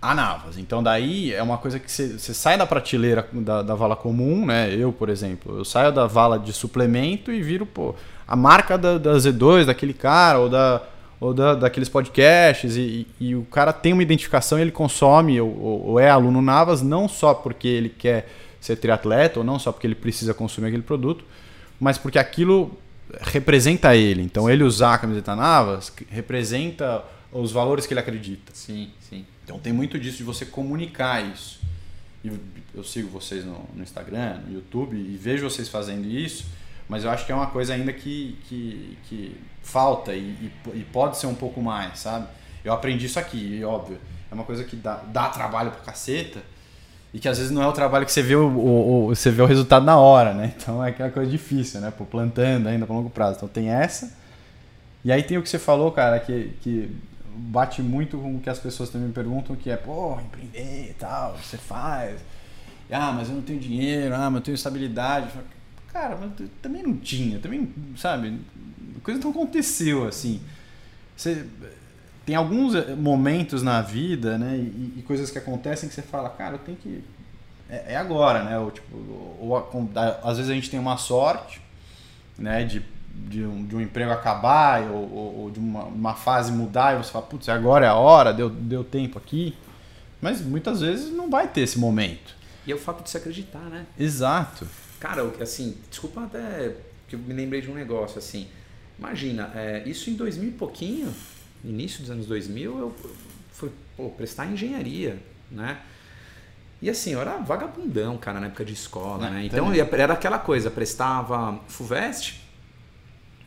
a Navas. Então daí é uma coisa que você, você sai da prateleira da, da, vala comum, né? Eu, por exemplo, eu saio da vala de suplemento e viro pô, a marca da, da Z2, daquele cara, ou da, ou da, daqueles podcasts, e, e, e, o cara tem uma identificação, ele consome ou, ou, é aluno Navas, não só porque ele quer ser triatleta, ou não só porque ele precisa consumir aquele produto, mas porque aquilo representa ele. Então ele usar a camiseta Navas representa os valores que ele acredita. Sim, sim. Então tem muito disso de você comunicar isso. Eu, eu sigo vocês no, no, Instagram, no YouTube e vejo vocês fazendo isso, mas eu acho que é uma coisa ainda que, que, que falta e, e, e, pode ser um pouco mais, sabe? Eu aprendi isso aqui, e óbvio, é uma coisa que dá, dá trabalho pra caceta e que às vezes não é o trabalho que você vê o, o, o, você vê o resultado na hora, né? Então é aquela coisa difícil, né? Pô, plantando ainda para longo prazo. Então tem essa. E aí tem o que você falou, cara, que, que bate muito com o que as pessoas também me perguntam, que é, pô, empreender e tal, você faz. Ah, mas eu não tenho dinheiro, ah, mas eu tenho estabilidade. Cara, mas também não tinha, também, sabe? coisa não aconteceu assim. Você tem alguns eh, momentos na vida, né, e, e, coisas que acontecem que você fala, cara, eu tenho que é, é agora, né? Ou, tipo, ou, ou, às vezes a gente tem uma sorte, né, de, de, um, de um emprego acabar ou, ou de uma, uma, fase mudar e você fala, putz, agora é a hora, deu, deu tempo aqui. Mas muitas vezes não vai ter esse momento. E é o fato de se acreditar, né? Exato. Cara, assim, desculpa até que eu me lembrei de um negócio assim. Imagina, é, isso em 2000 e pouquinho, início dos anos 2000, eu fui pô, prestar engenharia, né? E assim, eu era vagabundão, cara, na época de escola, né? Então era aquela coisa, prestava FUVEST,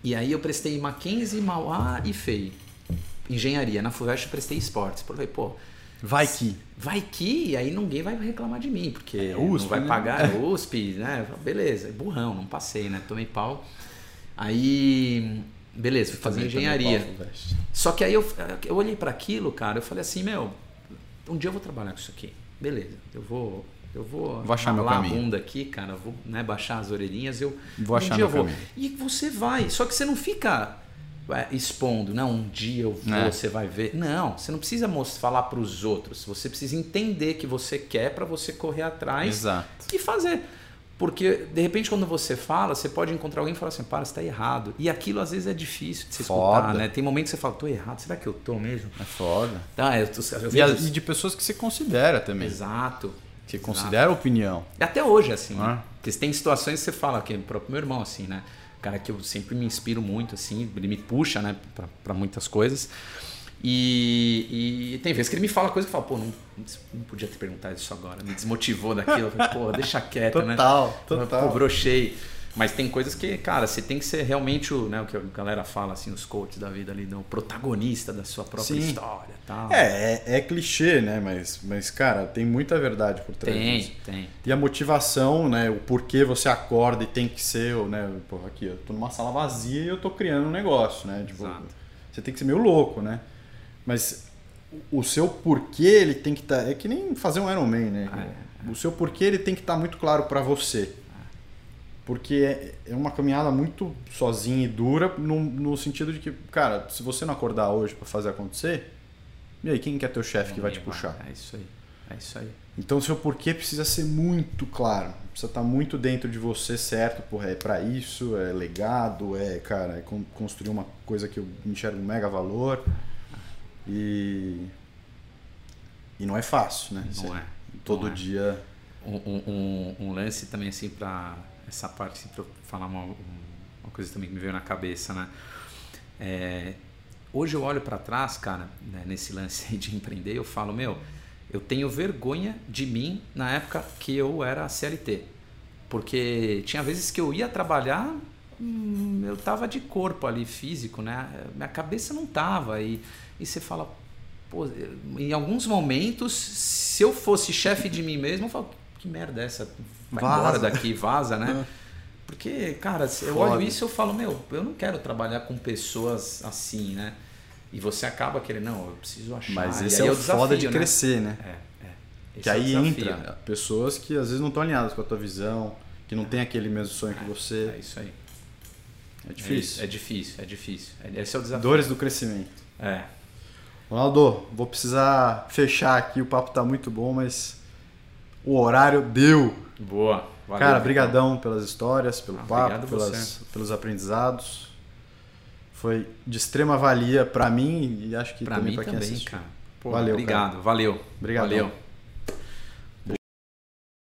e aí eu prestei Mackenzie, Mauá e FEI. Engenharia. Na FUVEST eu prestei esportes. Falei, pô, Vai que. Vai que, e aí ninguém vai reclamar de mim, porque é, USP, não vai né? pagar é USP, né? Beleza, burrão, não passei, né? Tomei pau. Aí, beleza, fui fazer engenharia. Pau, Só que aí eu, eu olhei para aquilo, cara, eu falei assim, meu, um dia eu vou trabalhar com isso aqui. Beleza, eu vou eu vou, vou achar meu caminho. a bunda aqui, cara, vou né, baixar as orelhinhas, eu vou achar um dia meu eu vou. Caminho. E você vai, só que você não fica é, expondo, não, um dia eu vou, é. você vai ver. Não, você não precisa falar para os outros. Você precisa entender que você quer para você correr atrás Exato. e fazer. Porque, de repente, quando você fala, você pode encontrar alguém e falar assim, para, você está errado. E aquilo, às vezes, é difícil de se foda. escutar, né? Tem momentos que você fala, tô errado, será que eu tô mesmo? É foda. Tá, eu, tô, eu e, de pessoas que você considera também. Exato. Que considera a opinião. E até hoje, assim. Ah. Porque tem situações que você fala, que o próprio meu irmão, assim, né? Cara que eu sempre me inspiro muito, assim, ele me puxa, né, para muitas coisas. E, e, tem vezes que ele me fala coisa que eu falo, pô, não, não podia ter perguntado isso agora, me desmotivou daquilo. pô, deixa quieto, total, né? Total, total. Pô, brochei. Mas tem coisas que, cara, você tem que ser realmente o, né, o que a galera fala, assim, os coaches da vida ali, o protagonista da sua própria Sim. história. Tal. É, é, é, clichê, né? Mas, mas, cara, tem muita verdade por trás tem, disso. Tem, E a motivação, né? O porquê você acorda e tem que ser, né? Pô, aqui, eu tô numa sala vazia e eu tô criando um negócio, né? Tipo, Exato. Você tem que ser meio louco, né? Mas o seu porquê, ele tem que estar... Tá, é que nem fazer um Ironman, né? Ah, é. O seu porquê, ele tem que estar tá muito claro para você porque é, é uma caminhada muito sozinha e dura no, no sentido de que, cara, se você não acordar hoje para fazer acontecer, e aí quem que é teu chefe que vai te puxar? É isso aí. É isso aí. Então o seu porquê precisa ser muito claro. Precisa estar tá muito dentro de você, certo? Porra, é para isso, é legado, é, cara, é construir uma coisa que eu enxergo um mega valor. E e não é fácil, né? Não é. Todo não é. dia um, um, um, lance também assim para essa parte assim, para falar uma, uma coisa também que me veio na cabeça, né? É, hoje eu olho para trás, cara, né, nesse lance de empreender, eu falo, meu, eu tenho vergonha de mim na época que eu era CLT. Porque tinha vezes que eu ia trabalhar, hum, eu tava de corpo ali, físico, né? Minha cabeça não tava. E, e você fala, pô, em alguns momentos, se eu fosse chefe de mim mesmo, eu falo, que merda é essa? Vai vaza. embora daqui, vaza, né? Porque, cara, eu olho isso e eu falo, meu, eu não quero trabalhar com pessoas assim, né? E você acaba querendo, não, eu preciso achar. Mas esse é o desafio, foda de né? crescer, né? É, é. Que é aí entra pessoas que às vezes não estão alinhadas com a tua visão, que não tem aquele mesmo sonho que você. É isso aí. É É, difícil. é difícil, é difícil. É- Esse é o desafio. Dores do crescimento. É. Ronaldo, vou precisar fechar aqui, o papo tá muito bom, mas o horário deu. Boa. Valeu, Cara, brigadão pelas histórias, pelo Ah, papo, obrigado pelas, pelos aprendizados. Foi de extrema valia pra mim e acho que Pra também pra quem assistiu. cara. Pô, Valeu, Obrigado, valeu. Obrigadão. Valeu.